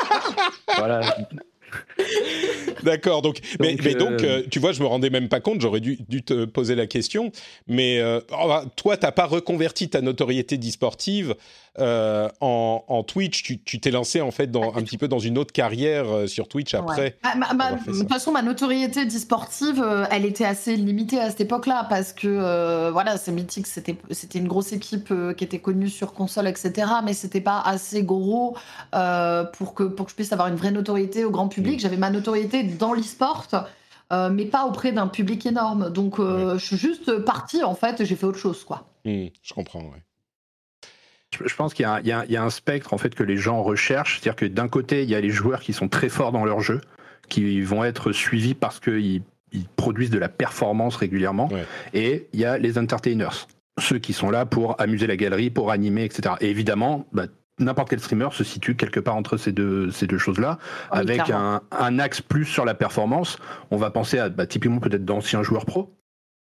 [laughs] voilà. [laughs] [laughs] D'accord, donc, mais, donc, euh, euh, tu vois, je me rendais même pas compte, j'aurais dû, te poser la question, mais euh, oh, bah, toi, t'as pas reconverti ta notoriété d'e-sportive euh, en, Twitch, tu t'es lancé en fait dans, un petit peu dans une autre carrière euh, sur Twitch après. Bah, de toute façon, ma notoriété d'e-sportive, euh, elle était assez limitée à cette époque-là parce que voilà, c'est mythique, c'était c'était une grosse équipe qui était connue sur console, etc. Mais c'était pas assez gros pour que pour que je puisse avoir une vraie notoriété au grand public. Mm. J'avais ma notoriété dans l'e-sport. mais pas auprès d'un public énorme. Donc, je suis juste partie, en fait, j'ai fait autre chose, quoi. Mm, je comprends, ouais je pense qu'il y, y, a un spectre en fait que les gens recherchent, c'est-à-dire que d'un côté il y a les joueurs qui sont très forts dans leur jeu, qui vont être suivis parce qu'ils ils produisent de la performance régulièrement, et il y a les entertainers, ceux qui sont là pour amuser la galerie, pour animer, etc. Et évidemment, bah, n'importe quel streamer se situe quelque part entre ces deux, ces deux choses-là, avec un, un, axe plus sur la performance. On va penser à bah, typiquement peut-être d'anciens joueurs pro,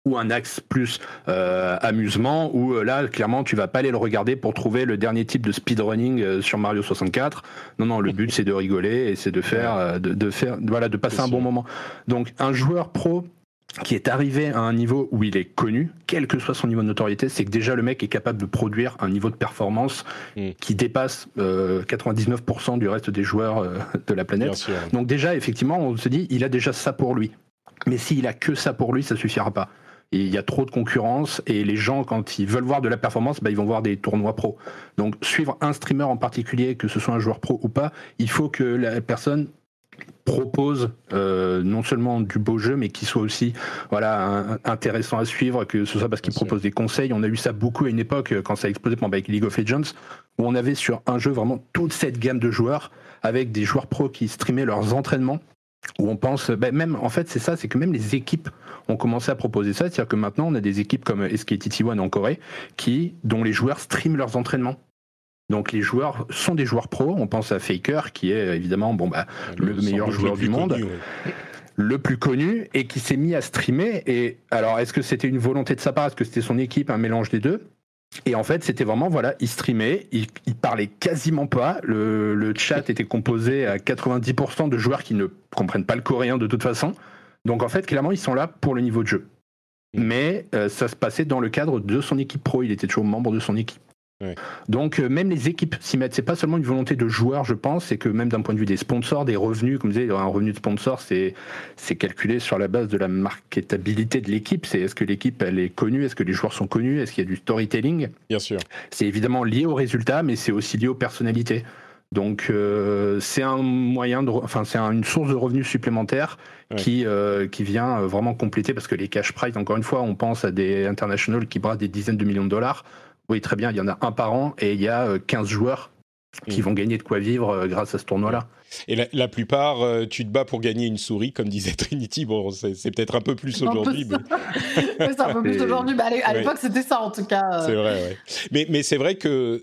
ou un axe plus euh, amusement où euh, là clairement tu vas pas aller le regarder pour trouver le dernier type de speedrunning euh, sur Mario 64 non non le but c'est de rigoler et c'est de faire de, faire voilà de passer un bon moment donc un joueur pro qui est arrivé à un niveau où il est connu, quel que soit son niveau de notoriété, c'est que déjà le mec est capable de produire un niveau de performance mm. qui dépasse 99% du reste des joueurs de la planète. Donc déjà, effectivement, on se dit, il a déjà ça pour lui. Mais s'il a que ça pour lui, ça suffira pas il y a trop de concurrence et les gens, quand ils veulent voir de la performance, bah, ils vont voir des tournois pro. Donc suivre un streamer en particulier, que ce soit un joueur pro ou pas, il faut que la personne propose euh, non seulement du beau jeu, mais qui soit aussi voilà intéressant à suivre, que ce soit parce qu'il propose des conseils. On a eu ça beaucoup à une époque quand ça a explosé avec League of Legends, où on avait sur un jeu vraiment toute cette gamme de joueurs avec des joueurs pros qui streamaient leurs entraînements où on pense, ben même en fait c'est ça, c'est que même les équipes ont commencé à proposer ça, c'est-à-dire que maintenant on a des équipes comme SKTT1 en Corée qui, dont les joueurs streament leurs entraînements. Donc les joueurs sont des joueurs pros. On pense à Faker qui est évidemment bon bah le, meilleur joueur du monde. le plus connu et qui s'est mis à streamer. Et alors, est-ce que c'était une volonté de sa part? Est-ce que c'était son équipe, un mélange des deux? Et en fait, c'était vraiment, voilà, il streamait, il, parlait quasiment pas. Le, chat était composé à 90% de joueurs qui ne comprennent pas le coréen de toute façon. Donc en fait, clairement, ils sont là pour le niveau de jeu. Mm. Mais euh, ça se passait dans le cadre de son équipe pro. Il était toujours membre de son équipe. Donc euh, même les équipes s'y mettent. C'est pas seulement une volonté de joueurs, je pense, c'est que même d'un point de vue des sponsors, des revenus, comme je disais, un revenu de sponsor, c'est c'est calculé sur la base de la marketabilité de l'équipe. C'est est-ce que l'équipe elle est connue, est-ce que les joueurs sont connus, est-ce qu'il y a du storytelling? Bien sûr. C'est évidemment lié aux résultats, mais c'est aussi lié aux personnalités. Donc euh, c'est un moyen de, enfin c'est une source de revenus supplémentaires qui euh, qui vient vraiment compléter parce que les cash prize, encore une fois, on pense à des internationals qui brassent des dizaines de millions de dollars. Oui, très bien, il y en a un par an et il y a 15 euh, joueurs qui mm. vont gagner de quoi vivre euh, grâce à ce tournoi-là. Et la, plupart, euh, tu te bats pour gagner une souris, comme disait [laughs] Trinity. Bon, c'est peut-être un peu plus aujourd'hui. [laughs] c'est un peu plus aujourd'hui. à l'époque, c'était ça, en tout cas. C'est vrai, ouais. Mais, mais c'est vrai que,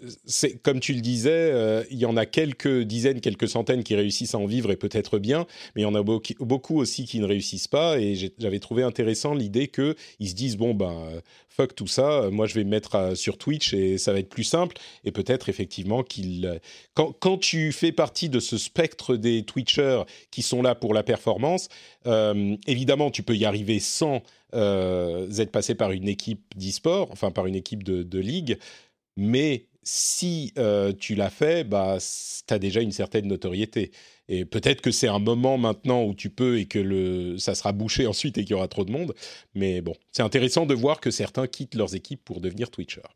comme tu le disais, il y en a quelques dizaines, quelques centaines qui réussissent à en vivre et peut-être bien, mais il y en a beaucoup aussi qui ne réussissent pas. Et j'avais trouvé intéressant l'idée qu'ils se disent, bon, ben, fuck tout ça, euh, moi je vais me mettre euh, sur Twitch et ça va être plus simple. Et peut-être effectivement qu'il... Euh, quand, quand, tu fais partie de ce spectre des Twitchers qui sont là pour la performance, évidemment tu peux y arriver sans être passé par une équipe d'e-sport, enfin par une équipe de, de ligue, mais si tu l'as fait, bah, tu as déjà une certaine notoriété. Et peut-être que c'est un moment maintenant où tu peux et que le, ça sera bouché ensuite et qu'il y aura trop de monde. Mais bon, c'est intéressant de voir que certains quittent leurs équipes pour devenir Twitchers.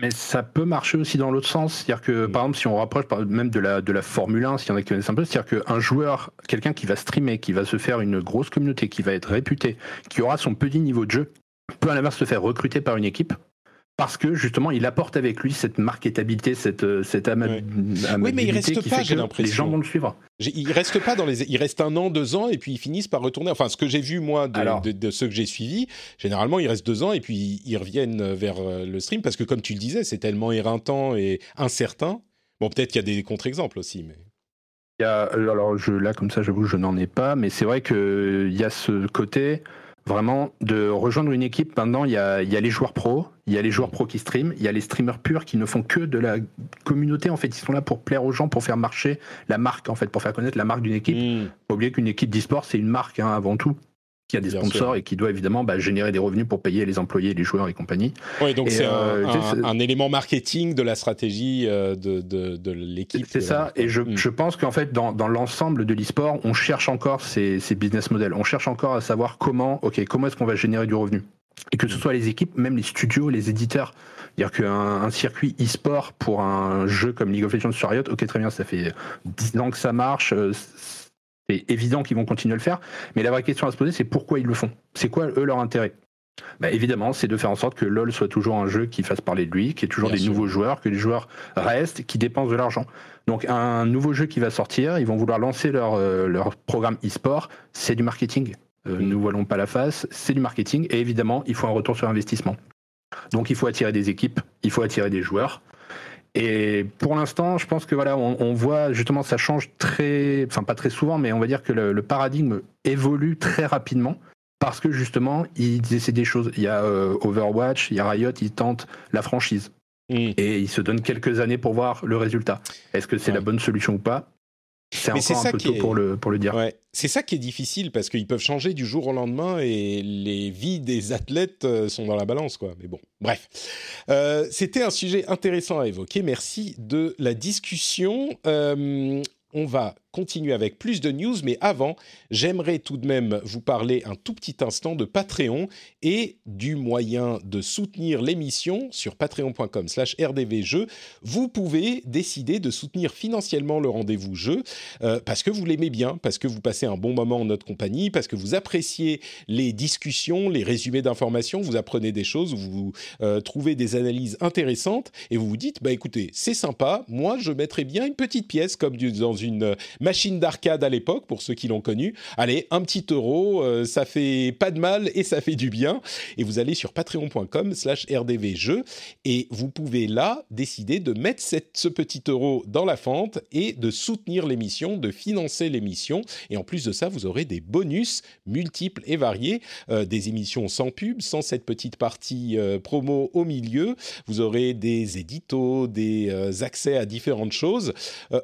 Mais ça peut marcher aussi dans l'autre sens. C'est-à-dire que, par exemple, si on rapproche même de la, de la Formule 1, s'il y en a qui connaissent un peu, c'est-à-dire qu'un joueur, quelqu'un qui va streamer, qui va se faire une grosse communauté, qui va être réputé, qui aura son petit niveau de jeu, peut à l'inverse se faire recruter par une équipe parce que justement il apporte avec lui cette marketabilité, cette, euh, cette amabilité oui, mais il reste qui pas, fait que les gens vont le suivre. Il reste pas dans les, il reste un an, deux ans et puis ils finissent par retourner. Enfin, ce que j'ai vu moi de, de, ceux que j'ai suivis, généralement ils restent deux ans et puis ils reviennent vers euh, le stream parce que comme tu le disais, c'est tellement éreintant et incertain. Bon, peut-être qu'il y a des contre-exemples aussi, mais. Il y a, alors je, là comme ça, j'avoue, je n'en ai pas, mais c'est vrai qu'il y a ce côté vraiment de rejoindre une équipe. Maintenant, il y a, il y a les joueurs pros, il y a les joueurs pros qui streament, il y a les streamers purs qui ne font que de la communauté. En fait, ils sont là pour plaire aux gens, pour faire marcher la marque, en fait, pour faire connaître la marque d'une équipe. Mmh. Pas oublier qu'une équipe d'e-sport, c'est une marque hein, avant tout qui a des sponsors et qui doit évidemment bah, générer des revenus pour payer les employés, les joueurs et compagnie. Oui, donc c'est euh, un, élément marketing de la stratégie euh, de, de, l'équipe. C'est ça, et je, mm. je pense qu'en fait, dans, dans l'ensemble de l'e-sport, on cherche encore ces, ces, business models. On cherche encore à savoir comment, ok, comment est-ce qu'on va générer du revenu et que ce soit les équipes, même les studios, les éditeurs. C'est-à-dire qu'un un circuit e-sport pour un jeu comme League of Legends sur Riot, ok, très bien, ça fait 10 ans que ça marche, euh, c'est évident qu'ils vont continuer à le faire. Mais la vraie question à se poser, c'est pourquoi ils le font? C'est quoi, eux, leur intérêt? Bah, évidemment, c'est de faire en sorte que LoL soit toujours un jeu qui fasse parler de lui, qu'il y ait toujours des nouveaux joueurs, que les joueurs restent, qui dépensent de l'argent. Donc un nouveau jeu qui va sortir, ils vont vouloir lancer leur, euh, leur programme e-sport, c'est du marketing. Euh, mm. Nous voilons pas la face, c'est du marketing et évidemment, il faut un retour sur investissement. Donc il faut attirer des équipes, il faut attirer des joueurs. Et pour l'instant, je pense que voilà, on, voit justement ça change très, enfin pas très souvent, mais on va dire que le, paradigme évolue très rapidement parce que justement ils essaient des choses. Il y a euh, Overwatch, il y a Riot, ils tentent la franchise mm. et ils se donnent quelques années pour voir le résultat. Est-ce que c'est la bonne solution ou pas? C'est encore un peu tôt pour, le, pour le dire. Ouais. C'est ça qui est difficile parce qu'ils peuvent changer du jour au lendemain et les vies des athlètes euh, sont dans la balance, quoi. Mais bon, bref. Euh, C'était un sujet intéressant à évoquer. Merci de la discussion. Euh, on va continuer avec plus de news, mais avant, j'aimerais tout de même vous parler un tout petit instant de Patreon et du moyen de soutenir l'émission sur patreon.com slash rdvjeux. Vous pouvez décider de soutenir financièrement le rendez-vous jeu euh, parce que vous l'aimez bien, parce que vous passez un bon moment en notre compagnie, parce que vous appréciez les discussions, les résumés d'informations, vous apprenez des choses, vous euh, trouvez des analyses intéressantes et vous vous dites, bah écoutez, c'est sympa, moi je mettrais bien une petite pièce comme dans une machine d'arcade à l'époque, pour ceux qui l'ont connu. Allez, un petit euro, euh, ça fait pas de mal et ça fait du bien. Et vous allez sur patreon.com slash rdvjeux et vous pouvez là décider de mettre ce petit euro dans la fente et de soutenir l'émission, de financer l'émission. Et en plus de ça, vous aurez des bonus multiples et variés, euh, des émissions sans pub, sans cette petite partie euh, promo au milieu. Vous aurez des éditos, des accès à différentes choses.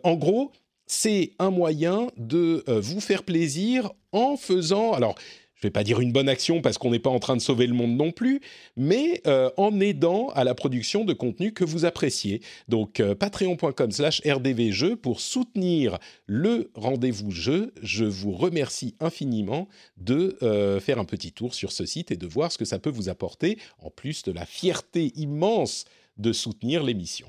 en gros, c'est un moyen de euh, vous faire plaisir en faisant, alors je ne vais pas dire une bonne action parce qu'on n'est pas en train de sauver le monde non plus, mais euh, en aidant à la production de contenu que vous appréciez. Donc euh, patreon.com slash rdvjeux pour soutenir le rendez-vous jeu. Je vous remercie infiniment de faire un petit tour sur ce site et de voir ce que ça peut vous apporter, en plus de la fierté immense de soutenir l'émission.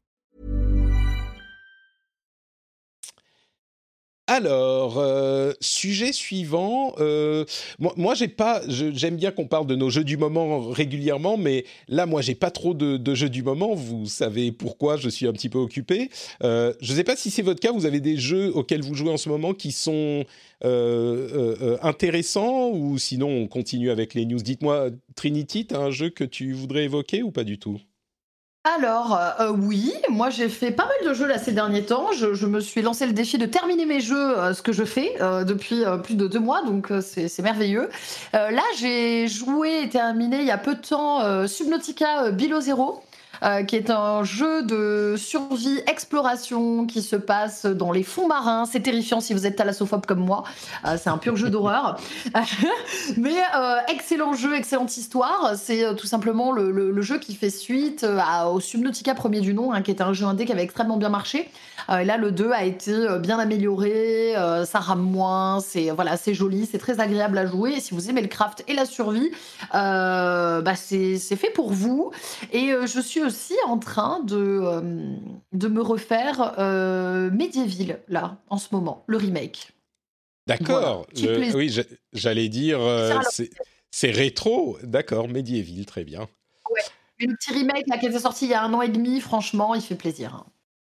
Alors, euh, sujet suivant. Euh, moi, j'ai pas. J'aime bien qu'on parle de nos jeux du moment régulièrement, mais là, moi, j'ai pas trop de, jeux du moment. Vous savez pourquoi Je suis un petit peu occupé. Euh, je ne sais pas si c'est votre cas. Vous avez des jeux auxquels vous jouez en ce moment qui sont intéressants ou sinon on continue avec les news. Dites-moi, Trinity, as un jeu que tu voudrais évoquer ou pas du tout? Alors, euh, oui, moi j'ai fait pas mal de jeux là ces derniers temps. Je, me suis lancé le défi de terminer mes jeux, euh, ce que je fais euh, depuis plus de deux mois, donc c'est merveilleux. là, j'ai joué et terminé il y a peu de temps Subnautica Below Zero. Euh, qui est un jeu de survie, exploration qui se passe dans les fonds marins. C'est terrifiant si vous êtes thalassophobe comme moi. Euh, c'est un pur jeu d'horreur. [laughs] Mais euh, excellent jeu, excellente histoire. C'est tout simplement le, jeu qui fait suite au Subnautica premier du nom, hein, qui est un jeu indé qui avait extrêmement bien marché. là, le 2 a été bien amélioré, ça rame moins, c'est voilà, joli, c'est très agréable à jouer. Et si vous aimez le craft et la survie, bah c'est fait pour vous. Et je suis aussi en train de, euh, de me refaire euh, Medieval, là, en ce moment, le remake. D'accord. Oui, j'allais dire, euh, c'est rétro. D'accord, Medieval, très bien. Ouais. Le petit remake là, qui était sorti il y a un an et demi, franchement, il fait plaisir. Hein.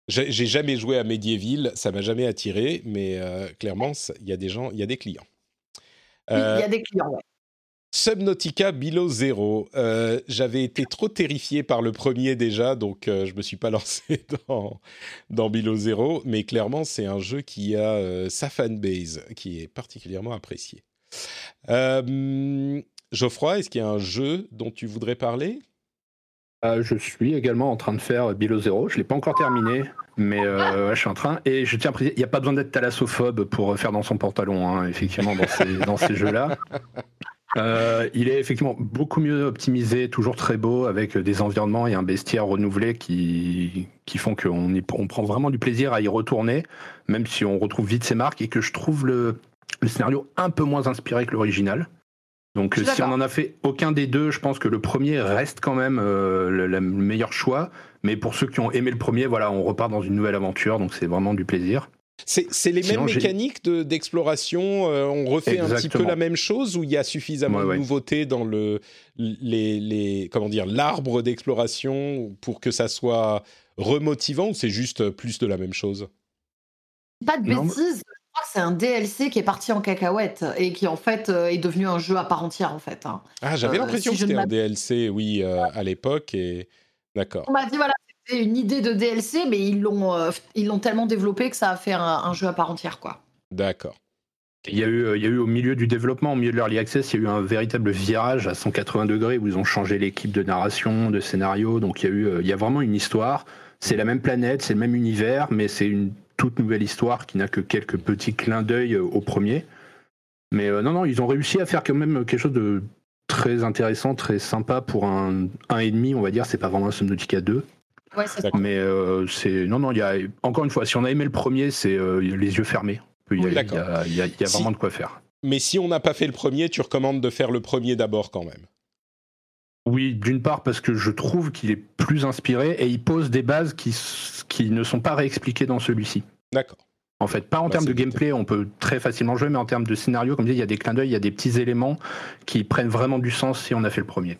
J'ai jamais joué à Medieval, ça m'a jamais attiré, mais clairement, il y a des gens, il y a des clients. il y a des clients, ouais. Subnautica Below Zero. Euh, j'avais été trop terrifié par le premier déjà, donc euh, je me suis pas [laughs] lancé dans, dans Below Zero. Mais clairement, c'est un jeu qui a euh, sa fanbase, qui est particulièrement apprécié. Geoffroy, est-ce qu'il y a un jeu dont tu voudrais parler? Je suis également en train de faire Below Zero. Je l'ai pas encore terminé, mais je suis en train. Et je tiens à préciser, il n'y a pas besoin d'être thalassophobe pour faire dans son pantalon, hein, effectivement, dans ces, dans ces jeux-là. Euh, il est effectivement beaucoup mieux optimisé, toujours très beau, avec des environnements et un bestiaire renouvelé qui, qui font qu'on on prend vraiment du plaisir à y retourner, même si on retrouve vite ses marques et que je trouve le, le scénario un peu moins inspiré que l'original. Donc si on n'en a fait aucun des deux, je pense que le premier reste quand même euh, le, meilleur choix. Mais pour ceux qui ont aimé le premier, voilà, on repart dans une nouvelle aventure, donc c'est vraiment du plaisir. C'est les mêmes mécaniques d'exploration. Euh, on refait un petit peu la même chose ou il y a suffisamment de nouveautés dans le les, les comment dire l'arbre d'exploration pour que ça soit remotivant ou c'est juste plus de la même chose? Pas de Non, bêtises, je crois que c'est un DLC qui est parti en cacahuète et qui en fait euh, est devenu un jeu à part entière en fait. hein. Ah, j'avais Euh, l'impression si que c'était un DLC, oui, euh, à l'époque. Et d'accord. On m'a dit voilà, c'était une idée de DLC, mais ils l'ont euh, ils l'ont tellement développé que ça a fait un, un jeu à part entière quoi. D'accord. Il y, a eu, euh, il y a eu au milieu du développement, au milieu de l'early access, il y a eu un véritable virage à 180 degrés où ils ont changé l'équipe de narration, de scénario. Donc il y a eu, euh, il y a vraiment une histoire. C'est la même planète, c'est le même univers, mais c'est une toute nouvelle histoire qui n'a que quelques petits clins d'œil au premier. Mais euh, non, non, ils ont réussi à faire quand même quelque chose de très intéressant, très sympa pour un 1,5, on va dire. C'est pas vraiment un Subnautica 2. Ouais, c'est ça. D'accord. Mais euh, c'est. Non, non, il y a. Encore une fois, si on a aimé le premier, c'est euh, les yeux fermés. Il y a, Oui, il y a- il y a- il y a Si- vraiment de quoi faire. Mais si on n'a pas fait le premier, tu recommandes de faire le premier d'abord quand même. Oui, d'une part parce que je trouve qu'il est plus inspiré et il pose des bases qui, qui ne sont pas réexpliquées dans celui-ci. D'accord. En fait, pas en Bah, termes de gameplay, on peut très facilement jouer, mais en termes de scénario, comme je dis, il y a des clins d'œil, il y a des petits éléments qui prennent vraiment du sens si on a fait le premier.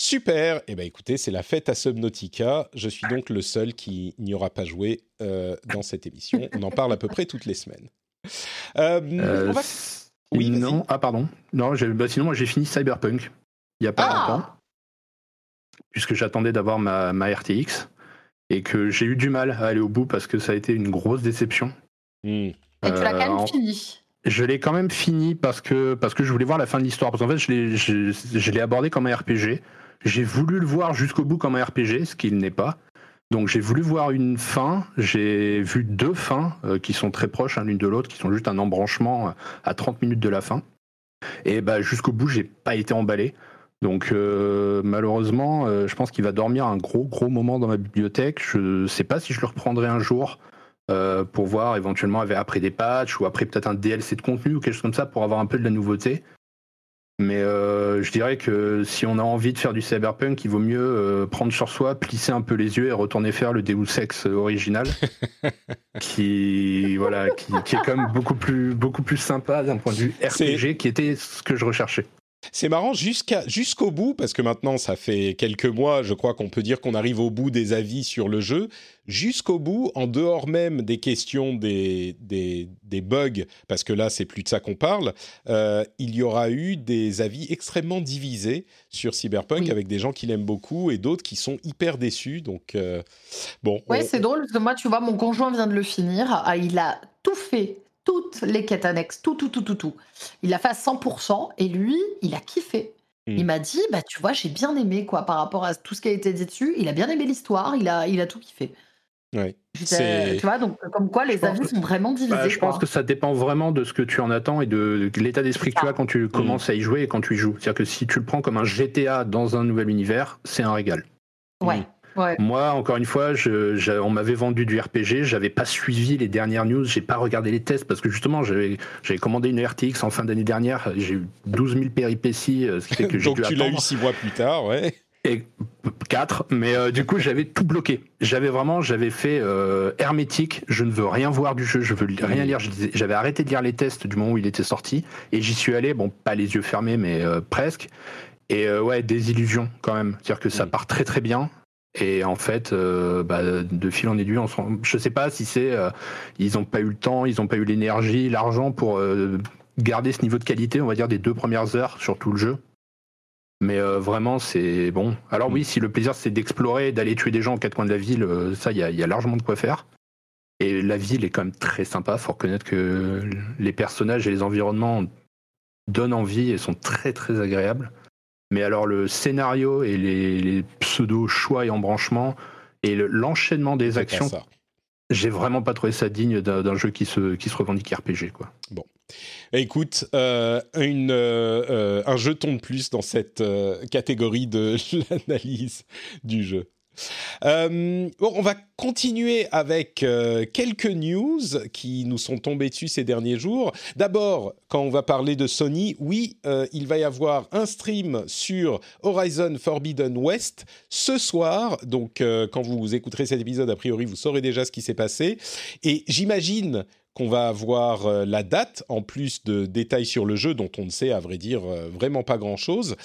Super. Eh ben écoutez, c'est la fête à Subnautica. Je suis donc le seul qui n'y aura pas joué euh, dans cette émission. On en parle à peu près toutes les semaines. Euh, Euh, on va- s- Oui, non, ah pardon. Non, j'ai- bah, sinon moi j'ai fini Cyberpunk il y a pas longtemps. Ah puisque j'attendais d'avoir ma, ma RTX et que j'ai eu du mal à aller au bout parce que ça a été une grosse déception. Hmm. Et tu l'as quand même fini. Je l'ai quand même fini parce que, parce que je voulais voir la fin de l'histoire. Parce qu'en fait, je l'ai, je, je l'ai abordé comme un RPG. J'ai voulu le voir jusqu'au bout comme un RPG, ce qu'il n'est pas. Donc j'ai voulu voir une fin. J'ai vu deux fins euh, qui sont très proches hein, l'une de l'autre, qui sont juste un embranchement euh, à 30 minutes de la fin. Et bah, jusqu'au bout, j'ai pas été emballé. Donc euh, malheureusement, je pense qu'il va dormir un gros gros moment dans ma bibliothèque. Je sais pas si je le reprendrai un jour pour voir éventuellement après des patchs ou après peut-être un DLC de contenu ou quelque chose comme ça pour avoir un peu de la nouveauté. Mais euh, je dirais que si on a envie de faire du cyberpunk, il vaut mieux euh, prendre sur soi, plisser un peu les yeux et retourner faire le Deus Ex original, [laughs] qui voilà, qui, qui est quand même beaucoup plus beaucoup plus sympa d'un point de vue RPG, qui était ce que je recherchais. C'est marrant jusqu'à jusqu'au bout parce que maintenant ça fait quelques mois, je crois qu'on peut dire qu'on arrive au bout des avis sur le jeu. Jusqu'au bout, en dehors même des questions des des, des bugs, parce que là c'est plus de ça qu'on parle, euh, il y aura eu des avis extrêmement divisés sur Cyberpunk Oui. avec des gens qui l'aiment beaucoup et d'autres qui sont hyper déçus. Donc euh, bon, Ouais, on- c'est drôle parce que moi, tu vois, mon conjoint vient de le finir. Ah, Il a tout fait, toutes les quêtes annexes, tout, tout, tout, tout, tout. Il l'a fait à 100% et lui, il a kiffé. Mm. Il m'a dit, bah tu vois, j'ai bien aimé quoi par rapport à tout ce qui a été dit dessus. Il a bien aimé l'histoire, il a, il a tout kiffé. ouais. Tu vois, donc comme quoi les avis que- sont vraiment divisés. Bah, je pense quoi. que ça dépend vraiment de ce que tu en attends et de l'état d'esprit que tu as quand tu commences à y jouer et quand tu y joues. C'est-à-dire que si tu le prends comme un GTA dans un nouvel univers, c'est un régal. Ouais, ouais. Moi, encore une fois, je, on m'avait vendu du RPG, j'avais pas suivi les dernières news, j'ai pas regardé les tests parce que justement, j'avais commandé une RTX en fin d'année dernière, j'ai eu 12 000 péripéties, euh, ce qui fait que [laughs] j'ai donc dû tu l'as eu six mois plus tard, ouais. Et 4, mais euh, du coup j'avais tout bloqué. J'avais vraiment, j'avais fait euh, hermétique, je ne veux rien voir du jeu, je veux rien lire. J'avais arrêté de lire les tests du moment où il était sorti, et j'y suis allé, bon pas les yeux fermés, mais euh, presque. Et euh, ouais, des illusions quand même. C'est-à-dire que ça part très très bien. Et en fait, euh, bah, de fil en aiguille, on je sais pas si c'est euh, ils n'ont pas eu le temps, ils n'ont pas eu l'énergie, l'argent pour euh, garder ce niveau de qualité, on va dire des deux premières heures sur tout le jeu. Mais vraiment, c'est bon. Alors oui, si le plaisir c'est d'explorer, d'aller tuer des gens aux quatre coins de la ville, ça, il y, y a largement de quoi faire. Et la ville est quand même très sympa. Faut reconnaître que les personnages et les environnements donnent envie et sont très très agréables. Mais alors le scénario et les, les pseudo choix et embranchements et le- l'enchaînement des actions, j'ai vraiment pas trouvé ça digne d'un jeu qui se qui se revendique RPG quoi. Écoute, euh, une, euh, euh, un jeton de plus dans cette euh, catégorie de [laughs] l'analyse du jeu. Euh, on va continuer avec euh, quelques news qui nous sont tombées dessus ces derniers jours. D'abord, quand on va parler de Sony, oui, euh, il va y avoir un stream sur Horizon Forbidden West ce soir. Donc, quand vous écouterez cet épisode, a priori, vous saurez déjà ce qui s'est passé. Et j'imagine qu'on va avoir la date, en plus de détails sur le jeu dont on ne sait, à vrai dire, vraiment pas grand-chose.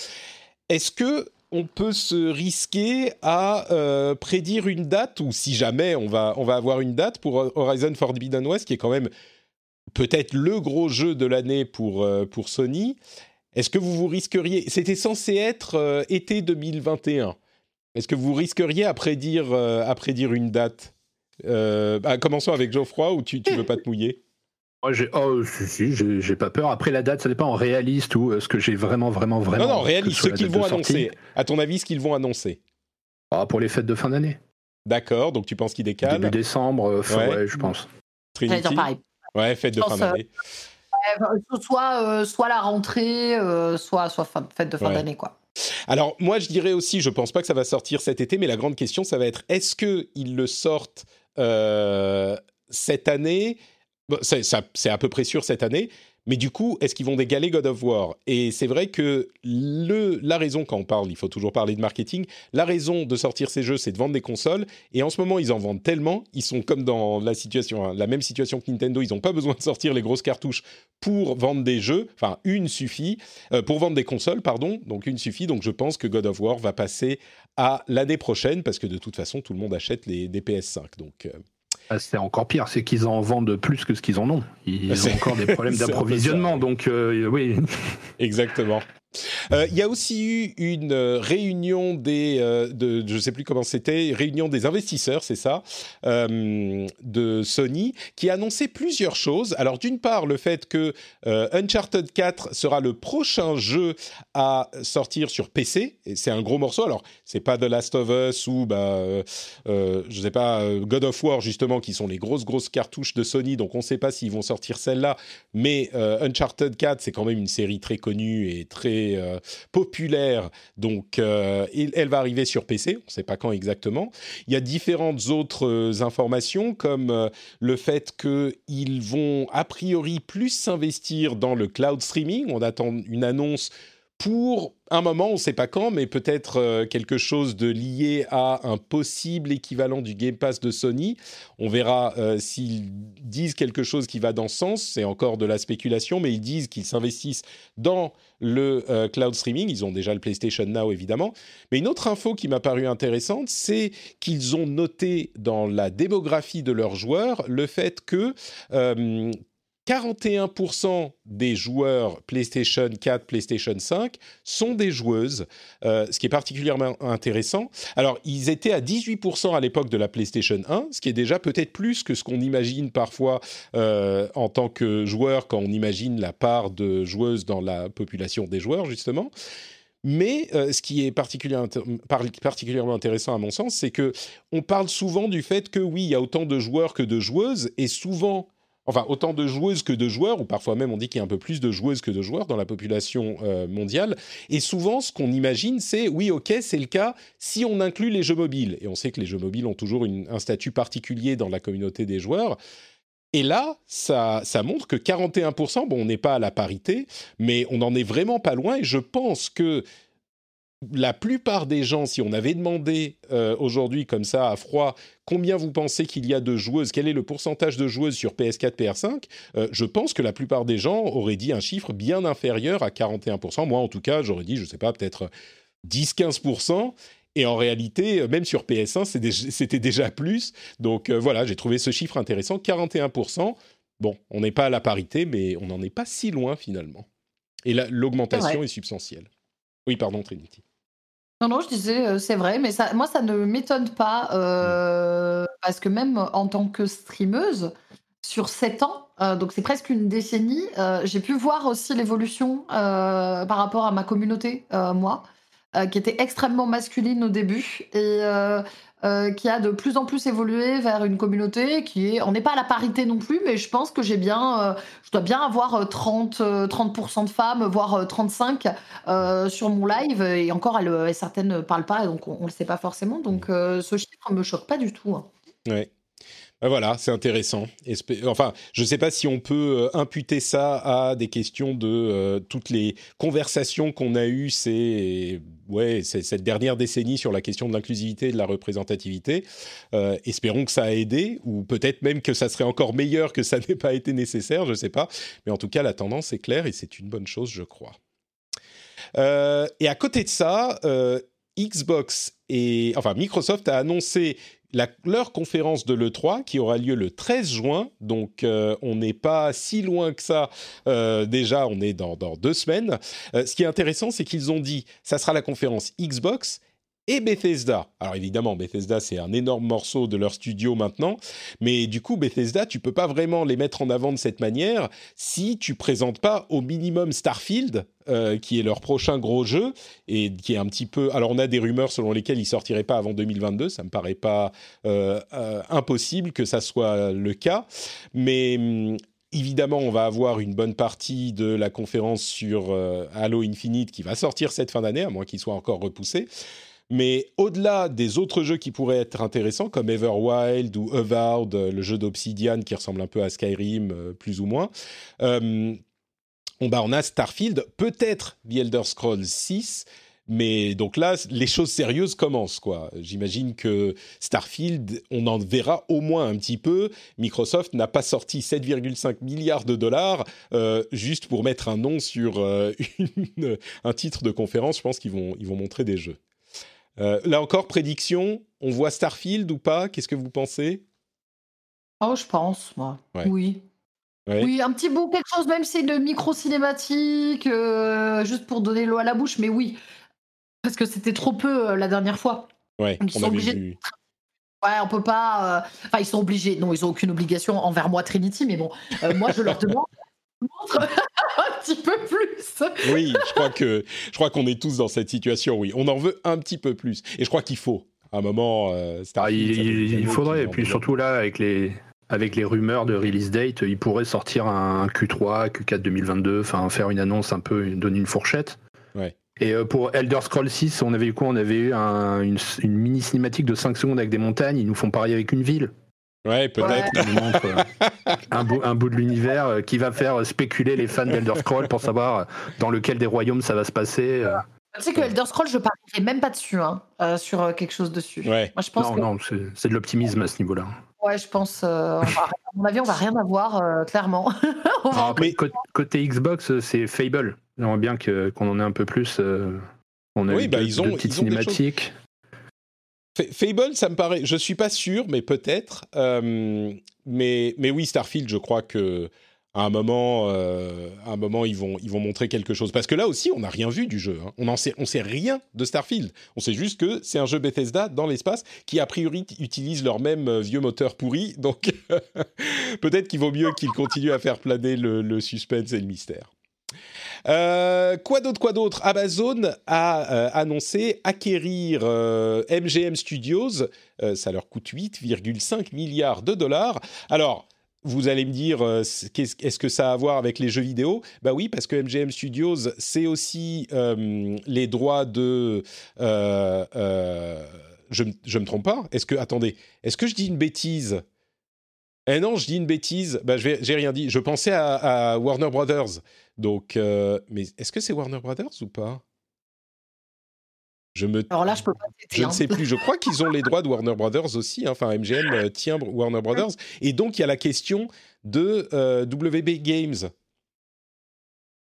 Est-ce que on peut se risquer à euh, prédire une date, ou si jamais on va, on va avoir une date pour Horizon Forbidden West, qui est quand même peut-être le gros jeu de l'année pour, euh, pour Sony. Est-ce que vous vous risqueriez C'était censé être euh, été 2021. Est-ce que vous risqueriez à prédire, à prédire une date? Bah, Commençons avec Geoffroy, ou tu ne veux pas te mouiller? Moi, j'ai, oh, si, si, j'ai pas peur. Après, la date, ça dépend en réaliste ou euh, ce que j'ai vraiment, vraiment, vraiment. Non, non, réaliste, ce qu'ils vont annoncer. À ton avis, ce qu'ils vont annoncer? Ah, Pour les fêtes de fin d'année. D'accord, donc tu penses qu'ils décalent? Début décembre, euh, ouais. je pense. Trinity? Pareil. Ouais, fête de fin d'année. Euh, soit, soit la rentrée, soit, soit fête de fin d'année, quoi. Alors, moi, je dirais aussi, je pense pas que ça va sortir cet été, mais la grande question, ça va être est-ce qu'ils le sortent cette année? C'est à peu près sûr cette année. Mais du coup, est-ce qu'ils vont dégaler God of War? Et c'est vrai que la raison, quand on parle, il faut toujours parler de marketing, la raison de sortir ces jeux, c'est de vendre des consoles. Et en ce moment, ils en vendent tellement, ils sont comme dans la situation, hein, la même situation que Nintendo, ils n'ont pas besoin de sortir les grosses cartouches pour vendre des jeux. Enfin, une suffit, euh, pour vendre des consoles, pardon. Donc une suffit. Donc je pense que God of War va passer à l'année prochaine, parce que de toute façon, tout le monde achète les, des PS5. Donc. Euh, ah, c'est encore pire, c'est qu'ils en vendent plus que ce qu'ils en ont. Ils ont encore des [laughs] problèmes d'approvisionnement, donc euh, oui. Exactement. Euh, il y a aussi eu une euh, réunion des, euh, je sais plus comment c'était, réunion des investisseurs, c'est ça, de Sony, qui a annoncé plusieurs choses. Alors d'une part, le fait que Uncharted 4 sera le prochain jeu à sortir sur PC, et c'est un gros morceau. Alors c'est pas The Last of Us ou bah, je sais pas God of War justement, qui sont les grosses grosses cartouches de Sony, donc on ne sait pas s'ils vont sortir celle-là. Mais Uncharted 4, c'est quand même une série très connue et très euh, populaire. Donc, euh, elle va arriver sur PC. On ne sait pas quand exactement. Il y a différentes autres euh, informations, comme le fait qu'ils vont a priori plus s'investir dans le cloud streaming. On attend une annonce pour un moment, on ne sait pas quand, mais peut-être euh, quelque chose de lié à un possible équivalent du Game Pass de Sony. On verra euh, s'ils disent quelque chose qui va dans ce sens. C'est encore de la spéculation, mais ils disent qu'ils s'investissent dans le euh, cloud streaming. Ils ont déjà le PlayStation Now, évidemment. Mais une autre info qui m'a paru intéressante, c'est qu'ils ont noté dans la démographie de leurs joueurs le fait que 41% des joueurs PlayStation 4, PlayStation 5 sont des joueuses, euh, ce qui est particulièrement intéressant. Alors, ils étaient à 18% à l'époque de la PlayStation 1, ce qui est déjà peut-être plus que ce qu'on imagine parfois euh, en tant que joueur quand on imagine la part de joueuses dans la population des joueurs, justement. Mais euh, ce qui est particulièrement, intéressant à mon sens, c'est que on parle souvent du fait que oui, il y a autant de joueurs que de joueuses, et souvent enfin autant de joueuses que de joueurs, ou parfois même on dit qu'il y a un peu plus de joueuses que de joueurs dans la population euh, mondiale. Et souvent, ce qu'on imagine, c'est oui, ok, c'est le cas si on inclut les jeux mobiles. Et on sait que les jeux mobiles ont toujours un statut particulier dans la communauté des joueurs. Et là, ça, ça montre que 41%, bon, on n'est pas à la parité, mais on n'en est vraiment pas loin. Et je pense que la plupart des gens, si on avait demandé euh, aujourd'hui comme ça à froid, combien vous pensez qu'il y a de joueuses, quel est le pourcentage de joueuses sur PS4, PS5, euh, je pense que la plupart des gens auraient dit un chiffre bien inférieur à 41%. Moi, en tout cas, j'aurais dit, je ne sais pas, peut-être 10-15%. Et en réalité, même sur PS1, c'était déjà plus. Donc euh, voilà, j'ai trouvé ce chiffre intéressant, 41%. Bon, on n'est pas à la parité, mais on n'en est pas si loin finalement. Et l'augmentation est substantielle. Oui, pardon, Trinity. Non, non, je disais, euh, c'est vrai, mais ça, moi, ça ne m'étonne pas, euh, parce que même en tant que streameuse, sur 7 ans, euh, donc c'est presque une décennie, j'ai pu voir aussi l'évolution par rapport à ma communauté, moi, qui était extrêmement masculine au début. Et euh, qui a de plus en plus évolué vers une communauté qui est. On n'est pas à la parité non plus, mais je pense que j'ai bien. Euh, je dois bien avoir 30, euh, 30% de femmes, voire 35 sur mon live. Et encore, elles, certaines ne parlent pas, donc on ne le sait pas forcément. Donc ce chiffre ne me choque pas du tout. Hein. Ouais. Ben voilà, c'est intéressant. Enfin, je ne sais pas si on peut euh, imputer ça à des questions de euh, toutes les conversations qu'on a eues ces, ouais, cette dernière décennie sur la question de l'inclusivité et de la représentativité. Euh, espérons que ça a aidé, ou peut-être même que ça serait encore meilleur que ça [laughs] n'ait pas été nécessaire, je ne sais pas. Mais en tout cas, la tendance est claire et c'est une bonne chose, je crois. et à côté de ça, Xbox et enfin Microsoft a annoncé leur conférence de l'E3 qui aura lieu le 13 juin, donc euh, on n'est pas si loin que ça, euh, déjà on est dans, deux semaines. Euh, ce qui est intéressant, c'est qu'ils ont dit, ça sera la conférence Xbox et Bethesda. Alors évidemment, Bethesda c'est un énorme morceau de leur studio maintenant, mais du coup Bethesda, tu peux pas vraiment les mettre en avant de cette manière si tu présentes pas au minimum Starfield, euh, qui est leur prochain gros jeu et qui est un petit peu. Alors on a des rumeurs selon lesquelles il sortirait pas avant 2022. Ça me paraît pas euh, euh, impossible que ça soit le cas, mais hum, Évidemment, on va avoir une bonne partie de la conférence sur Halo Infinite qui va sortir cette fin d'année, à moins qu'il soit encore repoussé. Mais au-delà des autres jeux qui pourraient être intéressants, comme Everwild ou Avowed, le jeu d'Obsidian qui ressemble un peu à Skyrim, euh, plus ou moins, euh, on, bah, on a Starfield, peut-être The Elder Scrolls 6, mais donc là, les choses sérieuses commencent, quoi. J'imagine que Starfield, on en verra au moins un petit peu. Microsoft n'a pas sorti 7,5 milliards de dollars euh, juste pour mettre un nom sur [laughs] un titre de conférence. Je pense qu'ils vont, ils vont montrer des jeux. Euh, là encore, prédiction, on voit Starfield ou pas? Qu'est-ce que vous pensez? Oh, je pense, moi. Oui. Oui, un petit bout, quelque chose, même si c'est de micro-cinématique, euh, juste pour donner l'eau à la bouche, mais oui. Parce que c'était trop peu euh, la dernière fois. Ouais, ils on sont obligés. Ouais, on peut pas. Enfin, ils sont obligés. Non, ils ont aucune obligation envers moi, Trinity, mais bon, moi, je leur demande [laughs] petit peu plus. oui, je crois que je crois qu'on est tous dans cette situation. Oui, on en veut un petit peu plus, et je crois qu'il faut. À un moment, euh, ah, il, faudrait. Et puis surtout là, avec les avec les rumeurs de release date, il pourrait sortir un Q3, Q4 2022, enfin faire une annonce un peu, donner une fourchette. Ouais. Et euh, pour Elder Scrolls 6, on avait eu quoi? On avait eu une, une, mini cinématique de 5 secondes avec des montagnes. Ils nous font parier avec une ville. Ouais, peut-être. Euh, un, bout, un bout de l'univers euh, qui va faire spéculer les fans d'Elder Scrolls pour savoir euh, dans lequel des royaumes ça va se passer. Tu sais que Elder Scrolls, je parlerai même pas dessus, hein, sur quelque chose dessus. Ouais. Moi, je pense non, non, c'est de l'optimisme à ce niveau-là. Ouais, je pense. à mon avis, on va rien avoir, clairement. [laughs] Ah, côté, Xbox, c'est Fable. J'aimerais bien qu'on en ait un peu plus. on a oui, bah, ils ont, petites cinématiques. Fable, ça me paraît, je suis pas sûr, mais peut-être. Euh, mais, mais oui, Starfield, je crois que à un moment, euh, à un moment, ils vont, ils vont montrer quelque chose. Parce que là aussi, on n'a rien vu du jeu. Hein. On ne sait, on sait rien de Starfield. On sait juste que c'est un jeu Bethesda dans l'espace qui a priori utilise leur même euh, vieux moteur pourri. Donc [laughs] peut-être qu'il vaut mieux qu'ils continuent à faire planer le suspense et le mystère. Euh, quoi d'autre, quoi d'autre? Amazon a euh, annoncé acquérir MGM euh, Studios. ça leur coûte 8,5 milliards de dollars. Alors, vous allez me dire, est-ce que ça a à voir avec les jeux vidéo? Bah oui, parce que MGM Studios, c'est aussi les droits de... je, je me trompe pas? Est-ce que... Attendez, est-ce que je dis une bêtise? Eh non, je dis une bêtise. Bah, j'ai rien dit. Je pensais à, Warner Brothers. Donc, euh, mais est-ce que c'est Warner Brothers ou pas? Je me... Alors là, je peux pas. Je ne sais plus. Je crois qu'ils ont les droits de Warner Brothers aussi. Hein. Enfin, MGM euh, tient Warner Brothers. Et donc, il y a la question de euh, WB Games.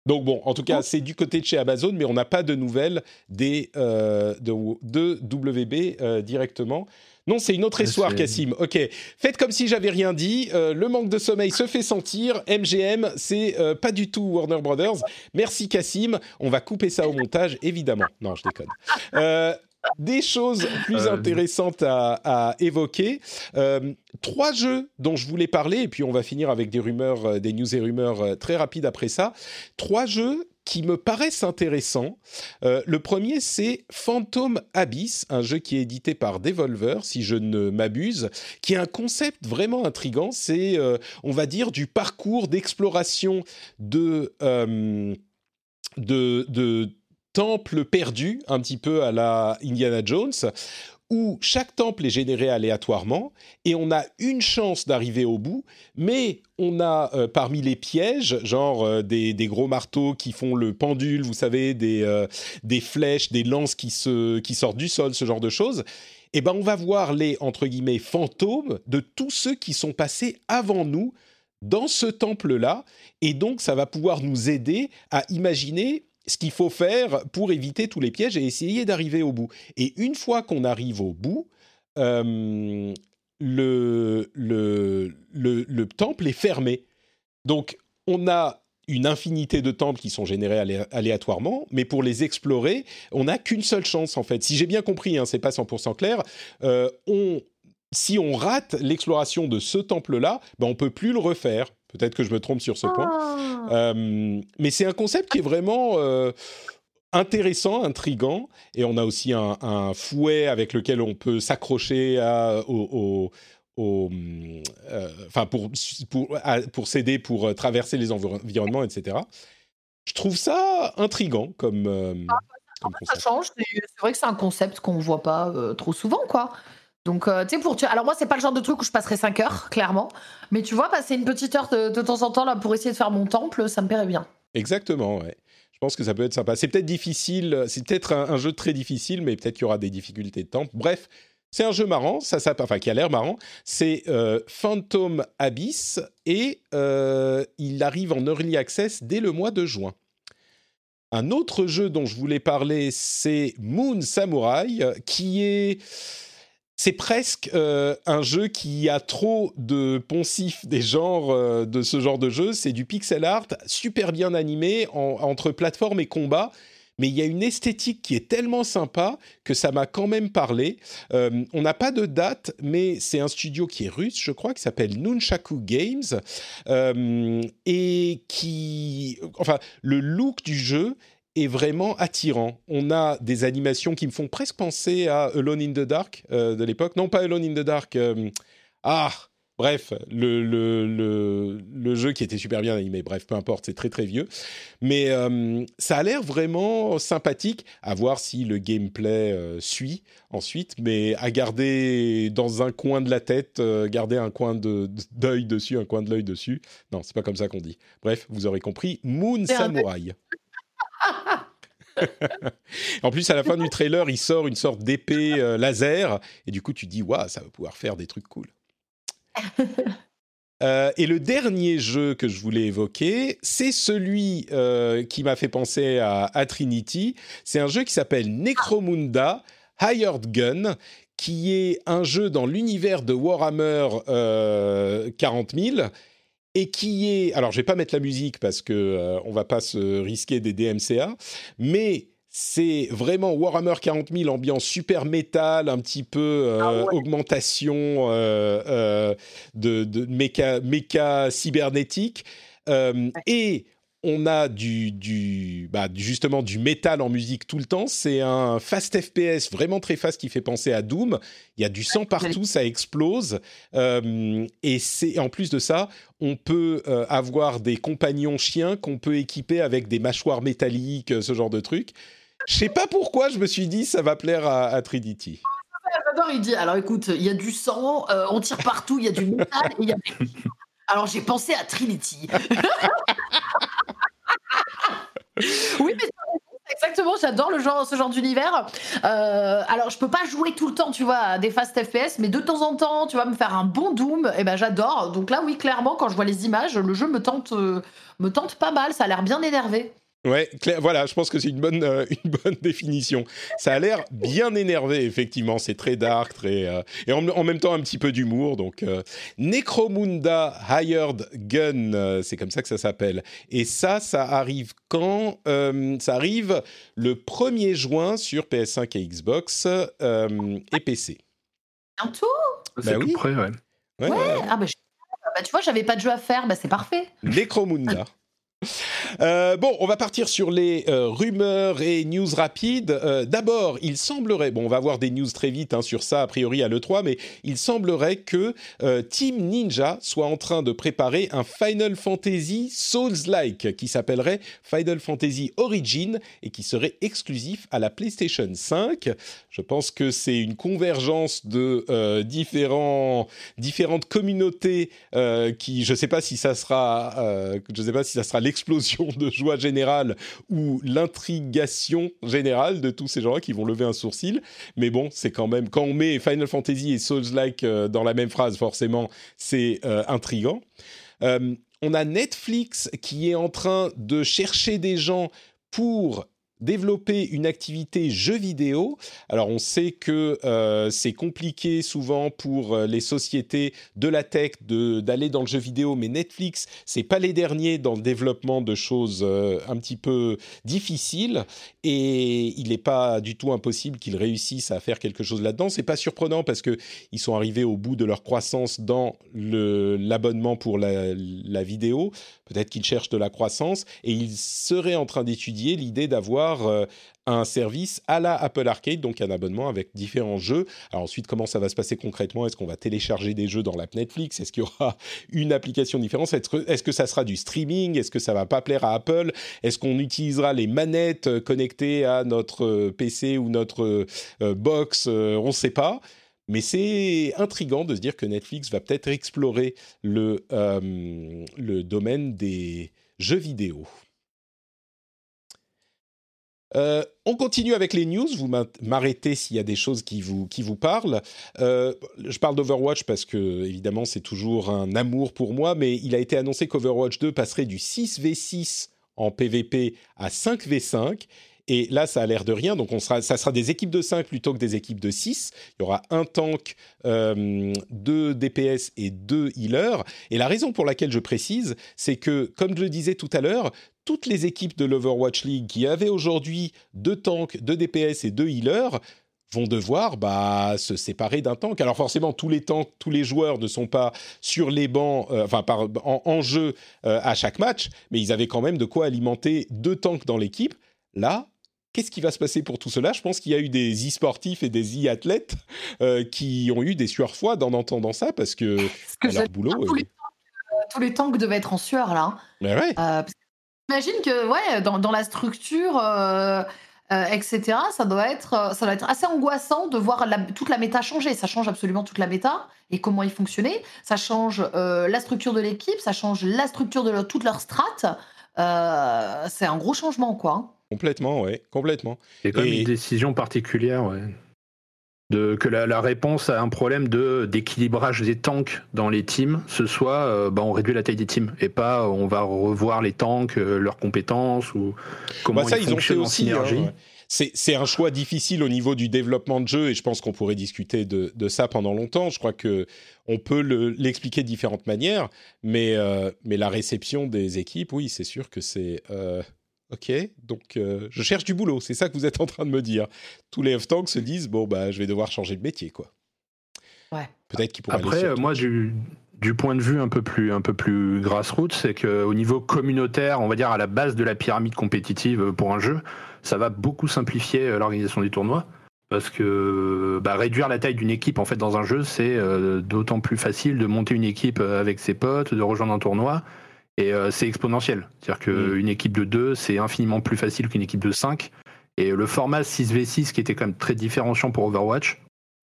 Donc bon, en tout cas, c'est du côté de chez Amazon, mais on n'a pas de nouvelles des, de, de, WB directement. Non, c'est une autre histoire, Cassim. Ok, faites comme si j'avais rien dit. Euh, le manque de sommeil se fait sentir. MGM, c'est euh, pas du tout Warner Brothers. Merci, Cassim. On va couper ça au montage, évidemment. Non, je déconne. Euh, des choses plus intéressantes à, évoquer. Trois jeux dont je voulais parler, et puis on va finir avec des rumeurs, des news et rumeurs très rapides après ça. Trois jeux qui me paraissent intéressants. Euh, le premier, c'est Phantom Abyss, un jeu qui est édité par Devolver, si je ne m'abuse, qui a un concept vraiment intrigant. C'est, euh, on va dire, du parcours d'exploration de, euh, de, de temples perdus, un petit peu à la Indiana Jones, où chaque temple est généré aléatoirement et on a une chance d'arriver au bout, mais on a euh, parmi les pièges, genre euh, des, gros marteaux qui font le pendule, vous savez, des, euh, flèches, des lances qui sortent du sol, ce genre de choses. Et eh ben, on va voir les entre guillemets fantômes de tous ceux qui sont passés avant nous dans ce temple-là, et donc ça va pouvoir nous aider à imaginer ce qu'il faut faire pour éviter tous les pièges et essayer d'arriver au bout. Et une fois qu'on arrive au bout, le, le, le, le, temple est fermé. Donc, on a une infinité de temples qui sont générés aléatoirement, mais pour les explorer, on n'a qu'une seule chance en fait. Si j'ai bien compris, hein, c'est pas 100% clair, euh, si on rate l'exploration de ce temple-là, ben on peut plus le refaire. Peut-être que je me trompe sur ce point. Ah. Euh, mais c'est un concept qui est vraiment euh, intéressant, intrigant, et on a aussi un, fouet avec lequel on peut s'accrocher au, euh, enfin pour, pour, pour s'aider pour euh, traverser les environnements, etc. Je trouve ça intrigant comme, euh, comme ça change. C'est vrai que c'est un concept qu'on voit pas trop souvent, quoi. Donc, tu sais, pour. Alors, moi, c'est pas le genre de truc où je passerai 5 heures, clairement. Mais tu vois, passer une petite heure de, temps en temps là pour essayer de faire mon temple, ça me plairait bien. Exactement, ouais. Je pense que ça peut être sympa. C'est peut-être difficile, c'est peut-être un, un, jeu très difficile, mais peut-être qu'il y aura des difficultés de temple. Bref, c'est un jeu marrant, ça, ça, enfin qui a l'air marrant. C'est euh, Phantom Abyss et euh, il arrive en early access dès le mois de juin. Un autre jeu dont je voulais parler, c'est Moon Samurai, qui est c'est presque euh, un jeu qui a trop de poncifs des genres de ce genre de jeu. C'est du pixel art super bien animé entre plateforme et combat mais il y a une esthétique qui est tellement sympa que ça m'a quand même parlé. Euh, on n'a pas de date, mais c'est un studio qui est russe, je crois, qui s'appelle Nunchaku Games, euh, et qui, enfin, le look du jeu est vraiment attirant. On a des animations qui me font presque penser à Alone in the Dark euh, de l'époque. Non, pas Alone in the Dark. ah, Bref, le, le, le, jeu qui était super bien animé, bref, peu importe, c'est très très vieux. Mais euh, ça a l'air vraiment sympathique, à voir si le gameplay euh, suit ensuite, mais à garder dans un coin de la tête, euh, garder un coin d'œil dessus, un coin de l'œil dessus. Non, c'est pas comme ça qu'on dit. Bref, vous aurez compris, Moon Samurai. En plus, à la fin du trailer, il sort une sorte d'épée laser, et du coup, tu dis, waouh, ça va pouvoir faire des trucs cool. [laughs] Euh, et le dernier jeu que je voulais évoquer, c'est celui euh, qui m'a fait penser à, Trinity. C'est un jeu qui s'appelle Necromunda Hired Gun, qui est un jeu dans l'univers de Warhammer 40 euh, 000 et qui est. Alors, je vais pas mettre la musique parce que on va pas se risquer des DMCA, mais c'est vraiment Warhammer 40 000, ambiance super métal, un petit peu euh, ah augmentation euh, euh, de, de méca, méca cybernétique. Et on a du, du bah, justement du métal en musique tout le temps. C'est un fast FPS vraiment très fast qui fait penser à Doom. Il y a du sang partout, ça explose. et c'est en plus de ça, on peut avoir des compagnons chiens qu'on peut équiper avec des mâchoires métalliques, ce genre de trucs. Je sais pas pourquoi je me suis dit ça va plaire à, Trinity. J'adore, il dit alors écoute, il y a du sang, euh, on tire partout, il y a du métal, et y a... Alors j'ai pensé à Trinity. [laughs] oui, mais exactement, j'adore le genre, ce genre d'univers. Euh, alors, je peux pas jouer tout le temps, tu vois, à des fast FPS, mais de temps en temps, tu vas me faire un bon Doom, et eh ben j'adore. Donc là, oui, clairement, quand je vois les images, le jeu me tente, euh, me tente pas mal. Ça a l'air bien énervé. Ouais, voilà, je pense que c'est une bonne, euh, une bonne définition. Ça a l'air bien énervé, effectivement. C'est très dark, très euh, et en, même temps un petit peu d'humour. Donc, euh, Necromunda Hired Gun, c'est comme ça que ça s'appelle. Et ça, ça arrive quand Ça arrive le 1er juin sur PS5 et Xbox et PC. Bientôt? C'est bah tout près, ouais. Ouais, Ah bah, bah, tu vois, j'avais pas de jeu à faire, bah c'est parfait. Necromunda. Euh, bon, on va partir sur les euh, rumeurs et news rapides. Euh, d'abord, il semblerait, bon, on va voir des news très vite hein, sur ça, a priori à l'E3, mais il semblerait que Team Ninja soit en train de préparer un Final Fantasy Souls-like qui s'appellerait Final Fantasy Origin et qui serait exclusif à la PlayStation 5. Je pense que c'est une convergence de différentes communautés qui, je ne sais pas si ça sera, je sais pas si ça sera l'explosion de joie générale ou l'intrigation générale de tous ces gens-là qui vont lever un sourcil. Mais bon, c'est quand même, quand on met Final Fantasy et Souls-like euh, dans la même phrase, forcément, c'est euh, intrigant. Euh, on a Netflix qui est en train de chercher des gens pour développer une activité jeu vidéo. Alors on sait que euh, c'est compliqué souvent pour euh, les sociétés de la tech d'aller dans le jeu vidéo, mais Netflix c'est pas les derniers dans le développement de choses euh, un petit peu difficiles et il n'est pas du tout impossible qu'ils réussissent à faire quelque chose là-dedans. C'est pas surprenant parce que ils sont arrivés au bout de leur croissance dans l'abonnement pour la, la vidéo. Peut-être qu'ils cherchent de la croissance et ils seraient en train d'étudier l'idée d'avoir euh, un service à la Apple Arcade, donc un abonnement avec différents jeux. Alors ensuite, comment ça va se passer concrètement? Est-ce qu'on va télécharger des jeux dans l'app Netflix? Est-ce qu'il y aura [laughs] une application différente? Est-ce que ça sera du streaming? Est-ce que ça va pas plaire à Apple? Est-ce qu'on utilisera les manettes euh, connectées à notre euh, PC ou notre box? On ne sait pas. Mais c'est intrigant de se dire que Netflix va peut-être explorer le domaine des jeux vidéo. Euh, on continue avec les news. Vous m'arrêtez s'il y a des choses qui vous, qui vous parlent. Euh, je parle d'Overwatch parce que, évidemment, c'est toujours un amour pour moi, mais il a été annoncé qu'Overwatch 2 passerait du 6v6 en PvP à 5v5. Et là, ça a l'air de rien. Donc, on sera, ça sera des équipes de 5 plutôt que des équipes de 6. Il y aura un tank, euh, deux DPS et deux healers. Et la raison pour laquelle je précise, c'est que, comme je le disais tout à l'heure, toutes les équipes de l'Overwatch League qui avaient aujourd'hui deux tanks, deux DPS et deux healers vont devoir bah, se séparer d'un tank. Alors forcément, tous les tanks, tous les joueurs ne sont pas sur les bancs, euh, enfin en, jeu euh, à chaque match, mais ils avaient quand même de quoi alimenter deux tanks dans l'équipe. Là, qu'est-ce qui va se passer pour tout cela? Je pense qu'il y a eu des e-sportifs et des e-athlètes euh, qui ont eu des sueurs froides en entendant ça parce que, [laughs] leur boulot. Tous, les tanks, tous, les tanks, devaient être en sueur là. Hein. Mais ouais. J'imagine que ouais, dans, dans la structure, euh, euh, etc., ça doit, être, euh, ça doit être assez angoissant de voir toute la méta changer. Ça change absolument toute la méta et comment ils fonctionnaient. Ça change la structure de l'équipe, ça change la structure de leur, toute leur strat. c'est un gros changement, quoi. Hein. Complètement, ouais, complètement. C'est comme une décision particulière, ouais de, que la, réponse à un problème de d'équilibrage des tanks dans les teams, ce soit euh, bah, on réduit la taille des teams et pas euh, on va revoir les tanks, euh, leurs compétences ou comment bah, ils, fonctionnent en synergie. Hein, c'est un choix difficile au niveau du développement de jeu et je pense qu'on pourrait discuter de, de, ça pendant longtemps. Je crois que on peut l'expliquer de différentes manières, mais, mais la réception des équipes, oui, c'est sûr que c'est Ok, donc euh, je cherche du boulot, c'est ça que vous êtes en train de me dire. Tous les off-tanks se disent bon bah je vais devoir changer de métier quoi. Ouais. Peut-être qu'ils pourraient. Après, euh, moi du, du point de vue un peu plus un peu plus grassroots, c'est qu'au niveau communautaire, on va dire à la base de la pyramide compétitive pour un jeu, ça va beaucoup simplifier euh, l'organisation des tournois parce que bah, réduire la taille d'une équipe en fait dans un jeu, c'est d'autant plus facile de monter une équipe avec ses potes, de rejoindre un tournoi et euh, c'est exponentiel. C'est-à-dire qu'une mm. équipe de 2, c'est infiniment plus facile qu'une équipe de 5. Et le format 6v6, qui était quand même très différenciant pour Overwatch,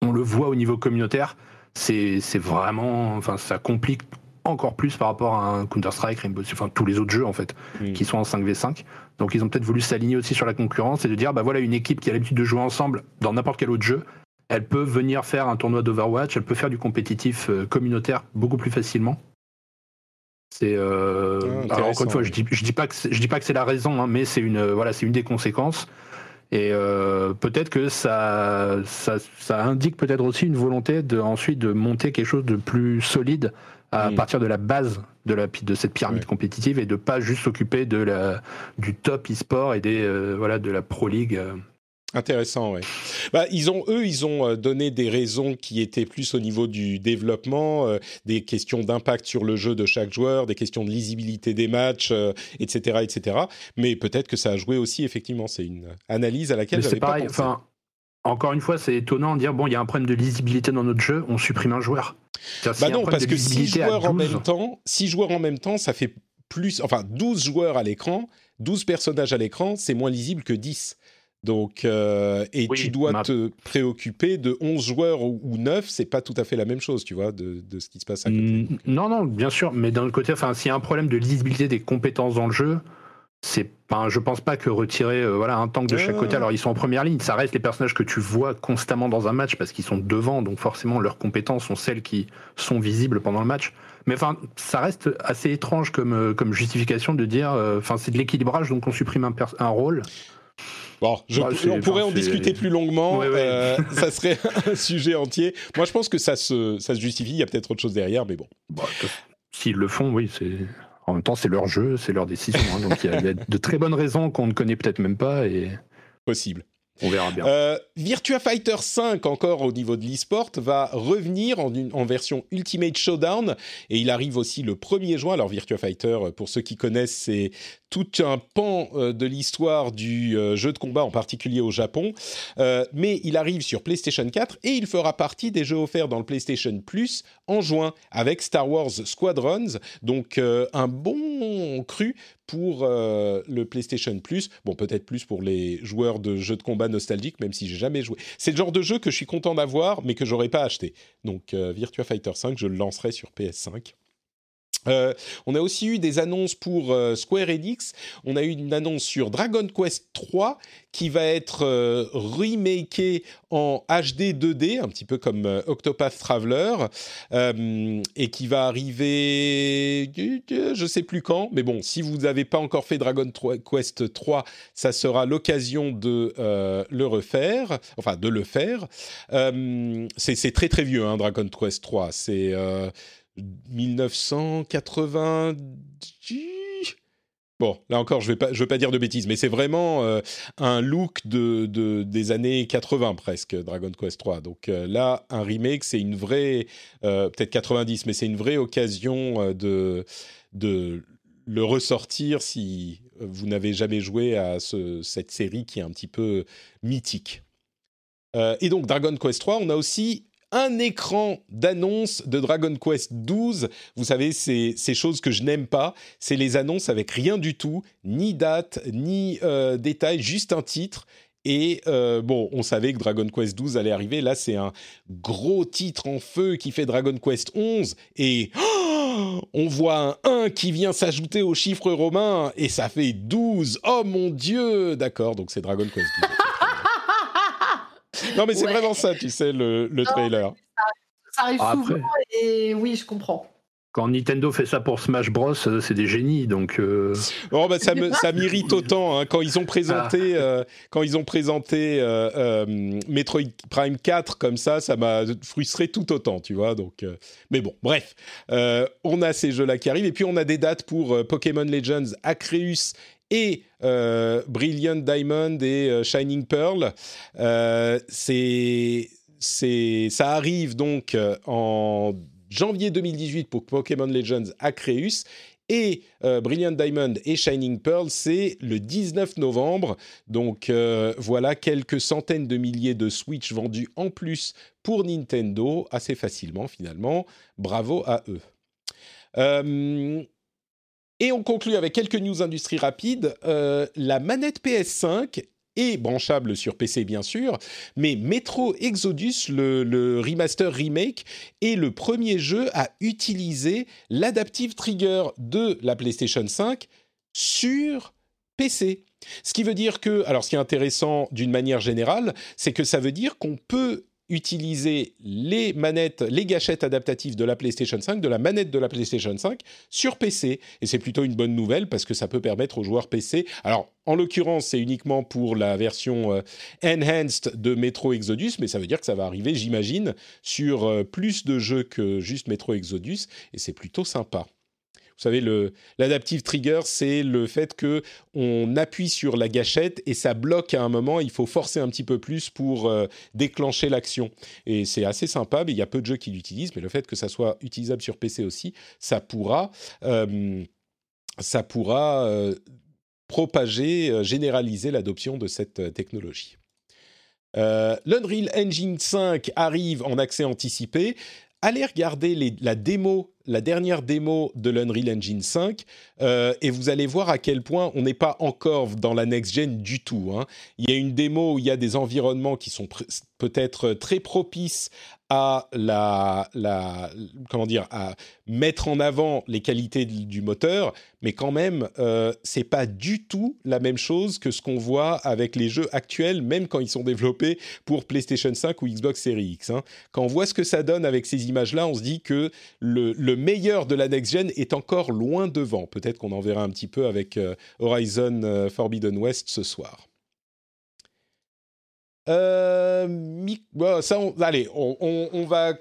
on le voit au niveau communautaire, c'est vraiment. Enfin, ça complique encore plus par rapport à un Counter-Strike, Rainbow enfin tous les autres jeux en fait, mm. qui sont en 5v5. Donc ils ont peut-être voulu s'aligner aussi sur la concurrence et de dire, bah voilà, une équipe qui a l'habitude de jouer ensemble dans n'importe quel autre jeu, elle peut venir faire un tournoi d'Overwatch, elle peut faire du compétitif euh, communautaire beaucoup plus facilement. C'est euh, ah, alors encore une fois, je dis, je dis pas que je dis pas que c'est la raison, hein, mais c'est une voilà, c'est une des conséquences. Et euh, peut-être que ça, ça, ça indique peut-être aussi une volonté de ensuite de monter quelque chose de plus solide à mm. partir de la base de, la, de cette pyramide compétitive et de pas juste s'occuper de la, du top e-sport et des, euh, voilà, de la Pro League. Intéressant, oui. Bah, ils ont, eux, ils ont euh, donné des raisons qui étaient plus au niveau du développement, euh, des questions d'impact sur le jeu de chaque joueur, des questions de lisibilité des matchs, etc., euh, etc. Mais peut-être que ça a joué aussi, effectivement. C'est une analyse à laquelle j'avais pas pensé. Enfin, encore une fois, c'est étonnant de dire bon, il y a un problème de lisibilité dans notre jeu, on supprime un joueur. Bah non, parce que 6 joueurs en même temps, six joueurs en même temps, ça fait plus, enfin 12 joueurs à l'écran, 12 personnages à l'écran, c'est moins lisible que 10. Donc, euh, et tu dois te préoccuper de 11 joueurs ou, 9, c'est pas tout à fait la même chose, tu vois, de, ce qui se passe à côté. Non, non, bien sûr, mais d'un autre côté, s'il y a un problème de lisibilité des compétences dans le jeu, c'est pas, je pense pas que retirer euh, voilà un tank de chaque côté. Alors ils sont en première ligne, ça reste les personnages que tu vois constamment dans un match parce qu'ils sont devant, donc forcément leurs compétences sont celles qui sont visibles pendant le match. Mais enfin, ça reste assez étrange comme euh, comme justification de dire, euh, enfin c'est de l'équilibrage, donc on supprime un, un rôle. Bon, je, bah, on pourrait en discuter plus longuement. [laughs] ça serait un sujet entier. Moi, je pense que ça se, ça se justifie. Il y a peut-être autre chose derrière, mais bon. Bah, s'ils le font, oui, c'est. En même temps, c'est leur jeu, c'est leur décision. Hein, donc il y, a de très bonnes raisons qu'on ne connaît peut-être même pas. Et... Possible. On verra bien. Euh, Virtua Fighter 5, encore au niveau de l'e-sport, va revenir en, en, version Ultimate Showdown et il arrive aussi le 1er juin. Alors Virtua Fighter, pour ceux qui connaissent, c'est tout un pan euh, de l'histoire du euh, jeu de combat, en particulier au Japon. Euh, mais il arrive sur PlayStation 4 et il fera partie des jeux offerts dans le PlayStation Plus en juin avec Star Wars Squadrons. Donc un bon cru pour le PlayStation Plus. Bon, peut-être plus pour les joueurs de jeux de combat nostalgiques, même si j'ai jamais joué. C'est le genre de jeu que je suis content d'avoir, mais que j'aurais pas acheté. Donc Virtua Fighter 5, je le lancerai sur PS5. Euh, on a aussi eu des annonces pour euh, Square Enix. On a eu une annonce sur Dragon Quest 3 qui va être euh, remaké en HD 2D, un petit peu comme Octopath Traveler, et qui va arriver, je sais plus quand, mais bon, si vous n'avez pas encore fait Dragon Quest 3, ça sera l'occasion de le refaire, enfin de le faire. c'est très très vieux, hein, Dragon Quest 3. C'est 1990. Bon, là encore, je ne veux pas dire de bêtises, mais c'est vraiment euh, un look de, des années 80 presque, Dragon Quest 3. Donc euh, là, un remake, c'est une vraie, euh, peut-être 90, mais c'est une vraie occasion de, de le ressortir si vous n'avez jamais joué à cette série qui est un petit peu mythique. et donc Dragon Quest 3, on a aussi un écran d'annonce de Dragon Quest 12. Vous savez, c'est ces choses que je n'aime pas. C'est les annonces avec rien du tout, ni date, ni euh, détail, juste un titre. Et euh, bon, on savait que Dragon Quest 12 allait arriver. Là, c'est un gros titre en feu qui fait Dragon Quest 11. Et on voit un 1 qui vient s'ajouter au chiffre romain. Et ça fait 12. Oh mon Dieu D'accord, donc c'est Dragon Quest 12. Non, mais c'est vraiment ça, tu sais, le, le trailer. Ça, arrive souvent et oui, je comprends. Quand Nintendo fait ça pour Smash Bros, euh, c'est des génies, donc. Euh... Oh, bah, ça, ça m'irrite autant hein. quand ils ont présenté, ah. euh, quand ils ont présenté euh, Metroid Prime 4 comme ça, ça m'a frustré tout autant, tu vois. Donc, mais bon, bref, on a ces jeux-là qui arrivent et puis on a des dates pour Pokémon Legends, Acreus et euh, Brilliant Diamond et euh, Shining Pearl. Euh, c'est, ça arrive donc en janvier 2018 pour Pokémon Legends Acreus et Brilliant Diamond et Shining Pearl, c'est le 19 novembre. Donc voilà quelques centaines de milliers de Switch vendus en plus pour Nintendo, assez facilement finalement. Bravo à eux. Et on conclut avec quelques news industrie rapides. Euh, la manette PS5 est branchable sur PC bien sûr, mais Metro Exodus, le, remaster remake, est le premier jeu à utiliser l'adaptive trigger de la PlayStation 5 sur PC. Ce qui veut dire que, alors ce qui est intéressant d'une manière générale, c'est que ça veut dire qu'on peut utiliser les manettes, les gâchettes adaptatives de la PlayStation 5, de la manette de la PlayStation 5 sur PC. Et c'est plutôt une bonne nouvelle parce que ça peut permettre aux joueurs PC. Alors, en l'occurrence, c'est uniquement pour la version euh, enhanced de Metro Exodus, mais ça veut dire que ça va arriver, j'imagine, sur euh, plus de jeux que juste Metro Exodus. Et c'est plutôt sympa. Vous savez, l'adaptive trigger, c'est le fait que on appuie sur la gâchette et ça bloque à un moment. Il faut forcer un petit peu plus pour euh, déclencher l'action. Et c'est assez sympa, mais il y a peu de jeux qui l'utilisent. Mais le fait que ça soit utilisable sur PC aussi, ça pourra, euh, ça pourra euh, propager, généraliser l'adoption de cette technologie. L'Unreal Engine 5 arrive en accès anticipé allez regarder la démo, la dernière démo de l'Unreal Engine 5, euh, et vous allez voir à quel point on n'est pas encore dans la next-gen du tout. Hein. Il y a une démo où il y a des environnements qui sont peut-être très propices à la, la, comment dire, à mettre en avant les qualités du moteur, mais quand même, euh, c'est pas du tout la même chose que ce qu'on voit avec les jeux actuels, même quand ils sont développés pour PlayStation 5 ou Xbox Series X. Hein. Quand on voit ce que ça donne avec ces images-là, on se dit que le, le, meilleur de la next-gen est encore loin devant. Peut-être qu'on en verra un petit peu avec euh, Horizon euh, Forbidden West ce soir. Euh, ça, allez, on, va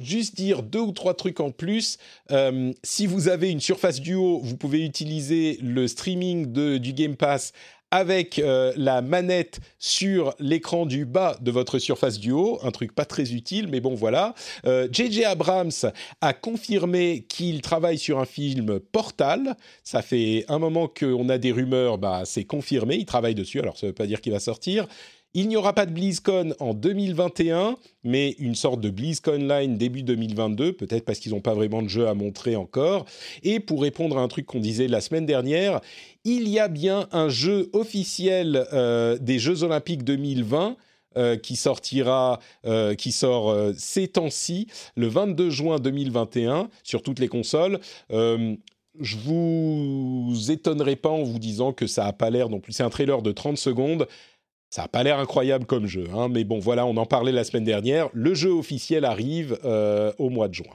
juste dire deux ou trois trucs en plus. Euh, si vous avez une Surface Duo, vous pouvez utiliser le streaming du Game Pass avec euh, la manette sur l'écran du bas de votre Surface Duo, un truc pas très utile, mais bon voilà. JJ Abrams a confirmé qu'il travaille sur un film Portal. Ça fait un moment qu'on a des rumeurs, bah c'est confirmé, il travaille dessus. Alors ça veut pas dire qu'il va sortir. Il n'y aura pas de BlizzCon en 2021, mais une sorte de BlizzCon Line début 2022, peut-être parce qu'ils n'ont pas vraiment de jeu à montrer encore. Et pour répondre à un truc qu'on disait la semaine dernière, il y a bien un jeu officiel euh, des Jeux Olympiques 2020. Euh, qui sortira, euh, qui sort ces temps-ci, le 22 juin 2021, sur toutes les consoles je vous étonnerai pas en vous disant que ça a pas l'air non plus. C'est un trailer de 30 secondes. Ça n'a pas l'air incroyable comme jeu, hein, mais bon, voilà, on en parlait la semaine dernière. Le jeu officiel arrive euh, au mois de juin.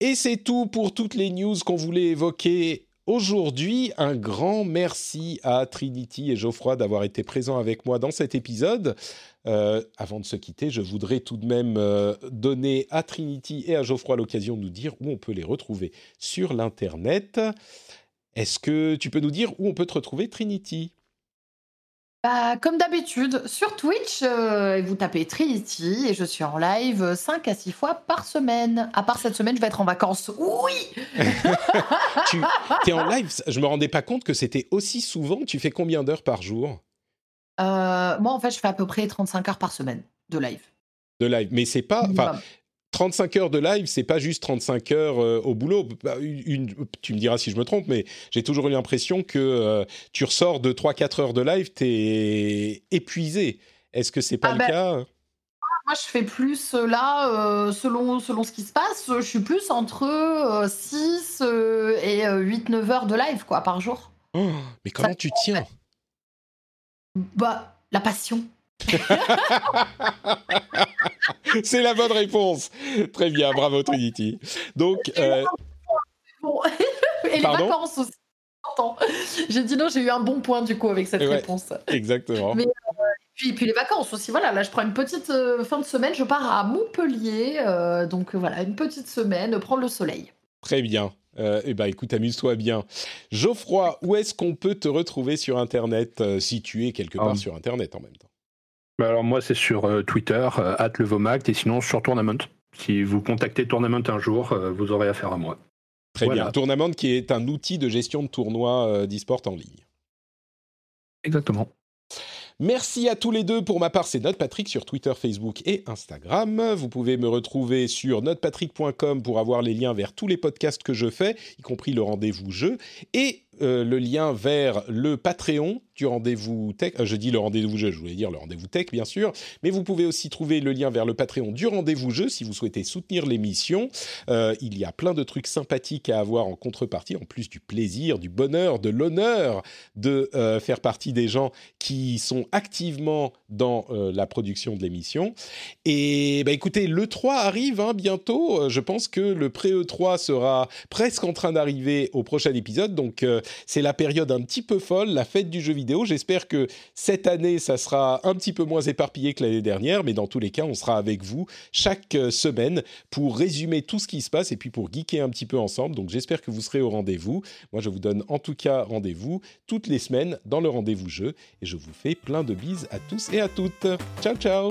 Et c'est tout pour toutes les news qu'on voulait évoquer aujourd'hui. Un grand merci à Trinity et Geoffroy d'avoir été présents avec moi dans cet épisode. Euh, avant de se quitter, je voudrais tout de même euh, donner à Trinity et à Geoffroy l'occasion de nous dire où on peut les retrouver sur l'Internet. Est-ce que tu peux nous dire où on peut te retrouver, Trinity? Bah, comme d'habitude, sur Twitch, euh, vous tapez Trinity et je suis en live 5 à 6 fois par semaine. À part cette semaine, je vais être en vacances. Oui [laughs] Tu es en live Je me rendais pas compte que c'était aussi souvent. Tu fais combien d'heures par jour? Euh, Moi, en fait, je fais à peu près 35 heures par semaine de live. De live. Mais c'est pas. 35 heures de live, c'est pas juste 35 heures euh, au boulot. Bah, tu me diras si je me trompe, mais j'ai toujours eu l'impression que euh, tu ressors de 3-4 heures de live, tu es épuisé. Est-ce que c'est pas ah le ben, cas? Moi, je fais plus euh, là, selon, selon ce qui se passe, je suis plus entre 6 et 8-9 heures de live quoi, par jour. Oh, mais comment tu tiens? Bah, la passion. [laughs] C'est la bonne réponse. Très bien, bravo Trinity. Donc, euh... et les [laughs] vacances aussi. J'ai dit non, j'ai eu un bon point du coup avec cette réponse. Exactement. Mais, euh, puis, puis les vacances aussi. Voilà, là je prends une petite euh, fin de semaine. Je pars à Montpellier, euh, donc voilà, une petite semaine, prendre le soleil. Très bien. eh ben, écoute, amuse-toi bien. Geoffroy, où est-ce qu'on peut te retrouver sur Internet, si tu es quelque part ah. sur Internet en même temps? Alors moi c'est sur euh, Twitter, euh, @levomact et sinon sur Tournament. Si vous contactez Tournament un jour, euh, vous aurez affaire à moi. Très bien. Tournament qui est un outil de gestion de tournois d'e-sport en ligne. Exactement. Merci à tous les deux. Pour ma part, c'est NotePatrick sur Twitter, Facebook et Instagram. Vous pouvez me retrouver sur notepatrick.com pour avoir les liens vers tous les podcasts que je fais, y compris le rendez-vous jeu, et le lien vers le Patreon du rendez-vous tech. Euh, je dis le rendez-vous jeu, je voulais dire le rendez-vous tech, bien sûr. Mais vous pouvez aussi trouver le lien vers le Patreon du rendez-vous jeu si vous souhaitez soutenir l'émission. Euh, il y a plein de trucs sympathiques à avoir en contrepartie, en plus du plaisir, du bonheur, de l'honneur de euh, faire partie des gens qui sont activement dans la production de l'émission. Et bah, écoutez, le 3 arrive hein, bientôt. Je pense que le pré-E3 sera presque en train d'arriver au prochain épisode. Donc c'est la période un petit peu folle, la fête du jeu vidéo J'espère que cette année, ça sera un petit peu moins éparpillé que l'année dernière, mais dans tous les cas, on sera avec vous chaque euh, semaine pour résumer tout ce qui se passe et puis pour geeker un petit peu ensemble. Donc j'espère que vous serez au rendez-vous. Moi, je vous donne en tout cas rendez-vous toutes les semaines dans le rendez-vous jeu et je vous fais plein de bises à tous et à toutes. Ciao, ciao